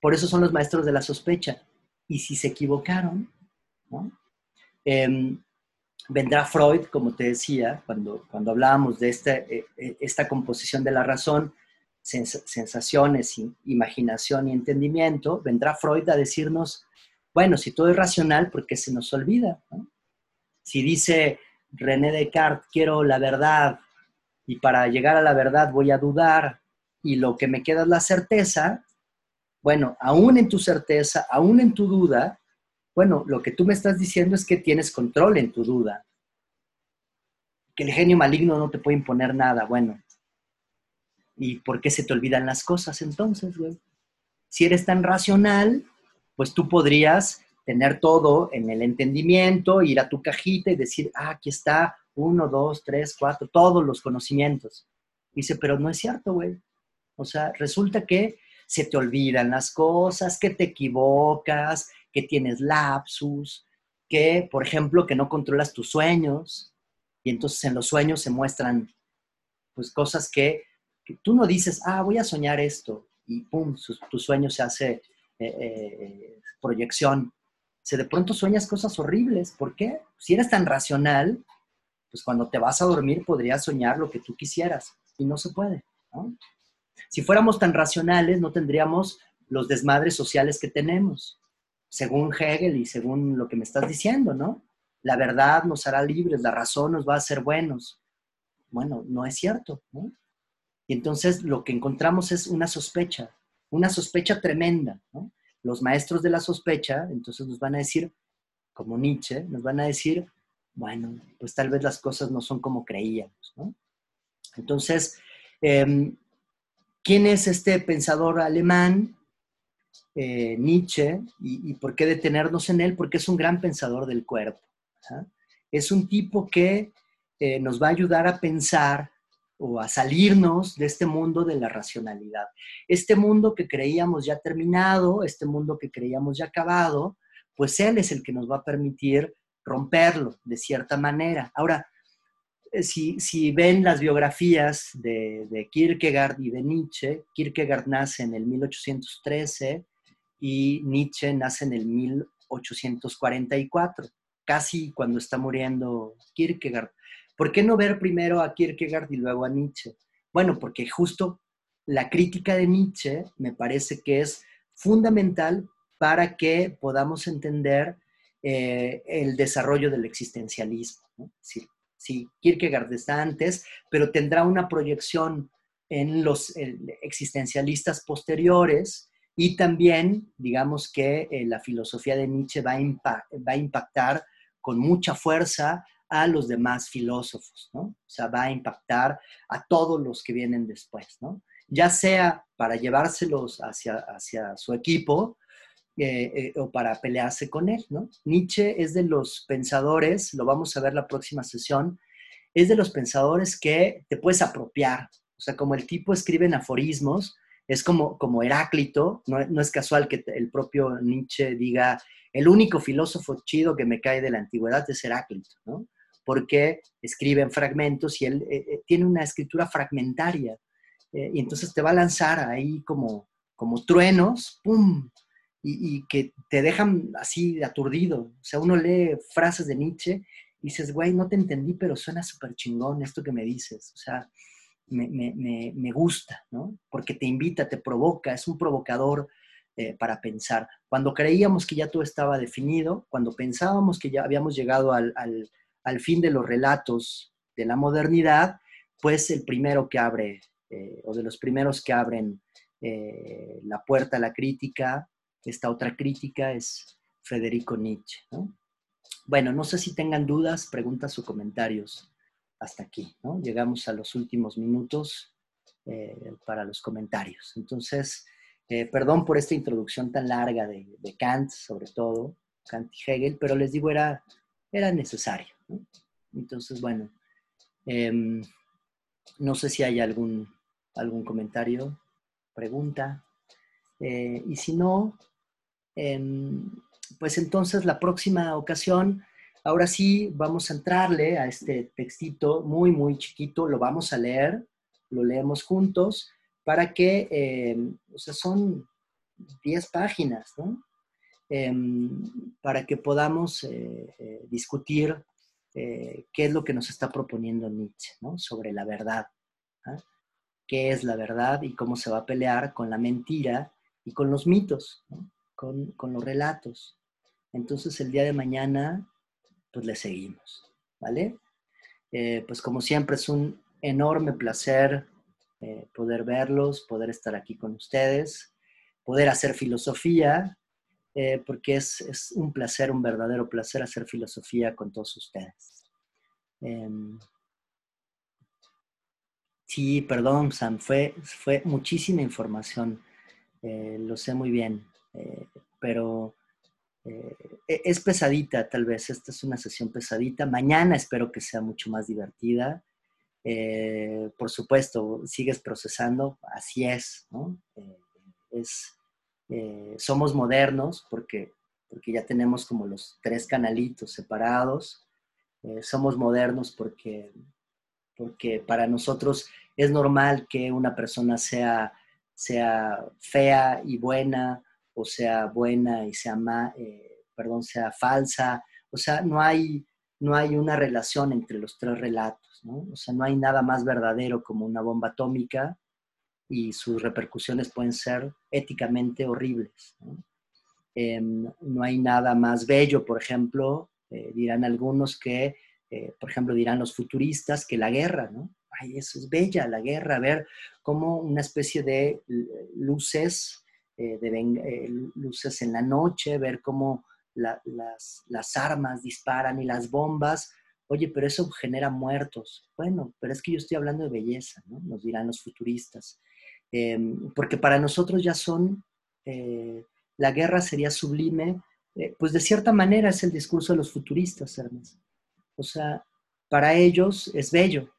por eso son los maestros de la sospecha. Y si se equivocaron, em, vendrá Freud, como te decía, cuando, cuando hablábamos de esta, eh, eh, esta composición de la razón, sensaciones, imaginación y entendimiento, vendrá Freud a decirnos, bueno, si todo es racional, ¿por qué se nos olvida? Si dice René Descartes, quiero la verdad y para llegar a la verdad voy a dudar y lo que me queda es la certeza, bueno, aún en tu certeza, aún en tu duda, bueno, lo que tú me estás diciendo es que tienes control en tu duda, que el genio maligno no te puede imponer nada. Bueno, ¿Y por qué se te olvidan las cosas entonces, güey? Si eres tan racional, pues tú podrías tener todo en el entendimiento, ir a tu cajita y decir, ah, aquí está, uno, dos, tres, cuatro, todos los conocimientos. Dice, pero no es cierto, güey. O sea, resulta que se te olvidan las cosas, que te equivocas, que tienes lapsus, que, por ejemplo, que no controlas tus sueños, y entonces en los sueños se muestran, pues, cosas que, tú no dices, ah, voy a soñar esto, y pum, tu sueño se hace eh, eh, proyección. Se de pronto sueñas cosas horribles. ¿Por qué? Si eres tan racional, pues cuando te vas a dormir podrías soñar lo que tú quisieras y no se puede. ¿no? Si fuéramos tan racionales, no tendríamos los desmadres sociales que tenemos, según Hegel y según lo que me estás diciendo, ¿no? La verdad nos hará libres, la razón nos va a hacer buenos. Bueno, no es cierto, ¿no? Y entonces lo que encontramos es una sospecha, una sospecha tremenda. Los maestros de la sospecha, entonces nos van a decir, como Nietzsche, nos van a decir, bueno, pues tal vez las cosas no son como creíamos. Entonces, eh, ¿Quién es este pensador alemán, eh, Nietzsche, y, por qué detenernos en él? Porque es un gran pensador del cuerpo. Es un tipo que eh, nos va a ayudar a pensar o a salirnos de este mundo de la racionalidad. Este mundo que creíamos ya terminado, este mundo que creíamos ya acabado, pues él es el que nos va a permitir romperlo de cierta manera. Ahora, eh, si, ven las biografías de, Kierkegaard y de Nietzsche, Kierkegaard nace en el 1813 y Nietzsche nace en el 1844, casi cuando está muriendo Kierkegaard. ¿Por qué no ver primero a Kierkegaard y luego a Nietzsche? Bueno, porque justo la crítica de Nietzsche me parece que es fundamental para que podamos entender eh, el desarrollo del existencialismo. sí, Kierkegaard está antes, pero tendrá una proyección en los existencialistas posteriores y también, digamos que eh, la filosofía de Nietzsche va a, impactar con mucha fuerza a los demás filósofos, ¿no? O sea, va a impactar a todos los que vienen después, ¿no? Ya sea para llevárselos hacia, hacia su equipo eh, eh, o para pelearse con él, ¿no? Nietzsche es de los pensadores, lo vamos a ver la próxima sesión, es de los pensadores que te puedes apropiar. O sea, como el tipo escribe en aforismos, es como, como Heráclito, no, es casual que el propio Nietzsche diga, el único filósofo chido que me cae de la antigüedad es Heráclito, ¿no? Porque escribe en fragmentos y él eh, tiene una escritura fragmentaria. y entonces te va a lanzar ahí como, como truenos, ¡pum! Y, que te dejan así aturdido. O sea, uno lee frases de Nietzsche y dices, güey, no te entendí, pero suena súper chingón esto que me dices. O sea, me, me, me, gusta, ¿no? Porque te invita, te provoca, es un provocador eh, para pensar. Cuando creíamos que ya todo estaba definido, cuando pensábamos que ya habíamos llegado al, al, al fin de los relatos de la modernidad, pues el primero que abre, eh, o de los primeros que abren eh, la puerta a la crítica, esta otra crítica es Federico Nietzsche. Bueno, no sé si tengan dudas, preguntas o comentarios hasta aquí. ¿no? Llegamos a los últimos minutos eh, para los comentarios. Entonces, eh, perdón por esta introducción tan larga de, Kant, sobre todo, Kant y Hegel, pero les digo, era, era necesario. Entonces, bueno, em, no sé si hay algún, algún comentario, pregunta. Eh, y si no, pues entonces la próxima ocasión, ahora sí vamos a entrarle a este textito muy, muy chiquito, lo vamos a leer, lo leemos juntos, para que, em, o sea, son 10 páginas, ¿no? Em, para que podamos eh, eh, discutir eh, qué es lo que nos está proponiendo Nietzsche, ¿no? Sobre la verdad. ¿ah? ¿Qué es la verdad y cómo se va a pelear con la mentira y con los mitos? ¿no? Con, los relatos. Entonces el día de mañana, pues le seguimos, ¿vale? Eh, pues como siempre es un enorme placer eh, poder verlos, poder estar aquí con ustedes, poder hacer filosofía, eh, porque es, es, un placer, un verdadero placer hacer filosofía con todos ustedes. Em, Sí, perdón, Sam, fue, fue muchísima información. Lo sé muy bien, eh, pero eh, e, es pesadita tal vez. Esta es una sesión pesadita. Mañana espero que sea mucho más divertida. por supuesto, sigues procesando, así es, ¿no? es somos modernos porque, porque ya tenemos como los tres canalitos separados. somos modernos porque porque para nosotros es normal que una persona sea, sea fea y buena, o sea buena y sea, eh, perdón, sea falsa. O sea, no hay, no hay una relación entre los tres relatos, ¿no? O sea, no hay nada más verdadero como una bomba atómica y sus repercusiones pueden ser éticamente horribles. ¿no? Em, hay nada más bello, por ejemplo, eh, dirán algunos que eh, por ejemplo, dirán los futuristas que la guerra, ¿no? Ay, eso es bella, la guerra, ver cómo una especie de luces, eh, eh, luces en la noche, ver cómo las, las armas disparan y las bombas, oye, pero eso genera muertos. Bueno, pero es que yo estoy hablando de belleza, ¿no? Nos dirán los futuristas. Em, porque para nosotros ya son, la guerra sería sublime, pues de cierta manera es el discurso de los futuristas, Hermes. O sea, para ellos es bello.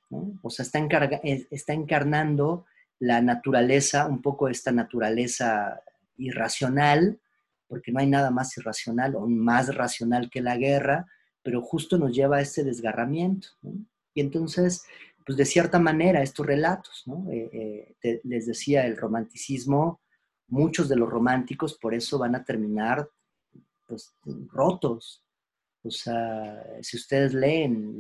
O sea, está, eh, está encarnando la naturaleza, un poco esta naturaleza irracional, porque no hay nada más irracional o más racional que la guerra, pero justo nos lleva a este desgarramiento. Y entonces, pues de cierta manera, estos relatos, ¿no? Eh, eh, les decía, el romanticismo, muchos de los románticos por eso van a terminar pues, rotos, o sea, si ustedes leen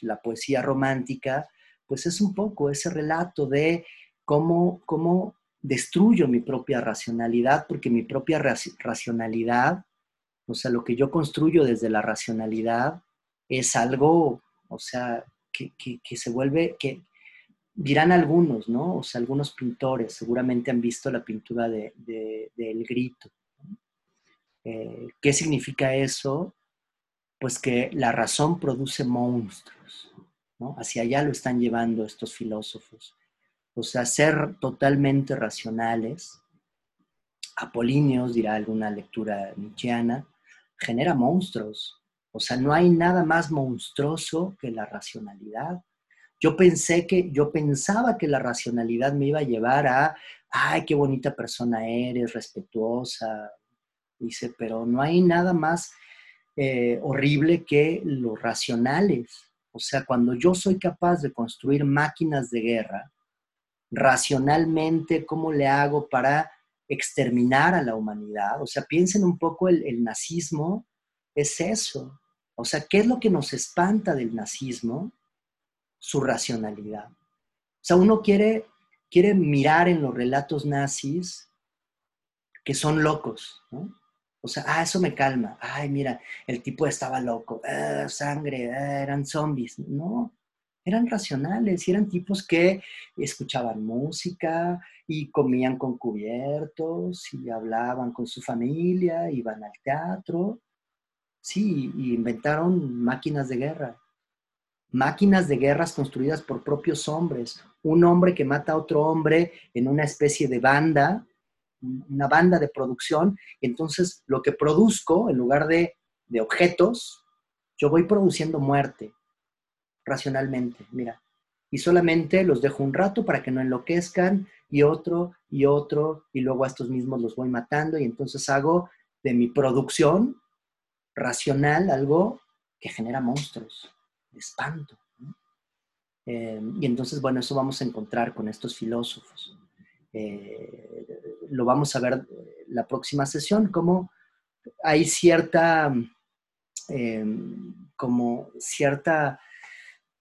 la poesía romántica, pues es un poco ese relato de cómo, cómo destruyo mi propia racionalidad, porque mi propia racionalidad, o sea, lo que yo construyo desde la racionalidad es algo, o sea, que, se vuelve, que dirán algunos, ¿no? O sea, algunos pintores seguramente han visto la pintura de, El Grito. Eh, ¿Qué significa eso? pues que la razón produce monstruos. ¿no? Hacia allá lo están llevando estos filósofos. O sea, ser totalmente racionales, apolíneos, dirá alguna lectura nietzscheana, genera monstruos. O sea, no hay nada más monstruoso que la racionalidad. Yo pensé que, yo pensaba que la racionalidad me iba a llevar a, ay, qué bonita persona eres, respetuosa. Dice, pero no hay nada más eh, horrible que los racionales. O sea, cuando yo soy capaz de construir máquinas de guerra, racionalmente, ¿cómo le hago para exterminar a la humanidad? O sea, piensen un poco, el, el nazismo es eso. O sea, ¿qué es lo que nos espanta del nazismo? Su racionalidad. O sea, uno quiere, quiere mirar en los relatos nazis que son locos. O sea, ah, eso me calma. Ay, mira, el tipo estaba loco. Ah, sangre, ah, eran zombies. No, eran racionales y eran tipos que escuchaban música y comían con cubiertos y hablaban con su familia, iban al teatro. Sí, y inventaron máquinas de guerra. Máquinas de guerras construidas por propios hombres. Un hombre que mata a otro hombre en una especie de banda una banda de producción, entonces lo que produzco, en lugar de, de objetos, yo voy produciendo muerte racionalmente, mira. Y solamente los dejo un rato para que no enloquezcan, y otro, y otro, y luego a estos mismos los voy matando, y entonces hago de mi producción racional algo que genera monstruos, espanto. Eh, y entonces, bueno, eso vamos a encontrar con estos filósofos. Eh, lo vamos a ver eh, la próxima sesión, como hay cierta, em, como cierta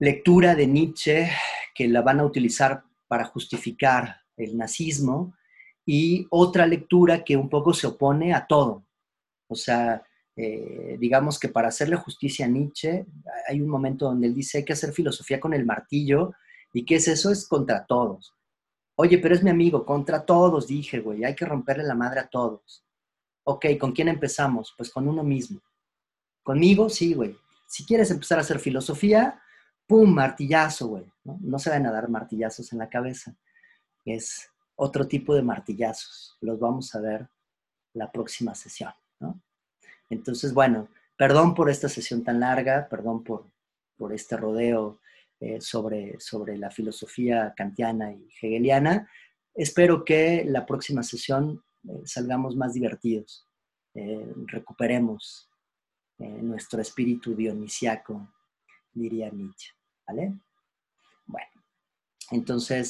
lectura de Nietzsche que la van a utilizar para justificar el nazismo y otra lectura que un poco se opone a todo. O sea, eh, digamos que para hacerle justicia a Nietzsche, hay un momento donde él dice hay que hacer filosofía con el martillo y que es eso es contra todos. Oye, pero es mi amigo, contra todos, dije, güey, hay que romperle la madre a todos. Ok, ¿con quién empezamos? Pues con uno mismo. Conmigo, sí, güey. Si quieres empezar a hacer filosofía, ¡pum! Martillazo, güey. ¿no? se van a dar martillazos en la cabeza. Es otro tipo de martillazos. Los vamos a ver la próxima sesión, ¿no? Entonces, bueno, perdón por esta sesión tan larga, perdón por, por este rodeo eh, sobre, sobre la filosofía kantiana y hegeliana. Espero que la próxima sesión eh, salgamos más divertidos, eh, recuperemos nuestro espíritu dionisiaco, diría Nietzsche, ¿vale? Bueno, entonces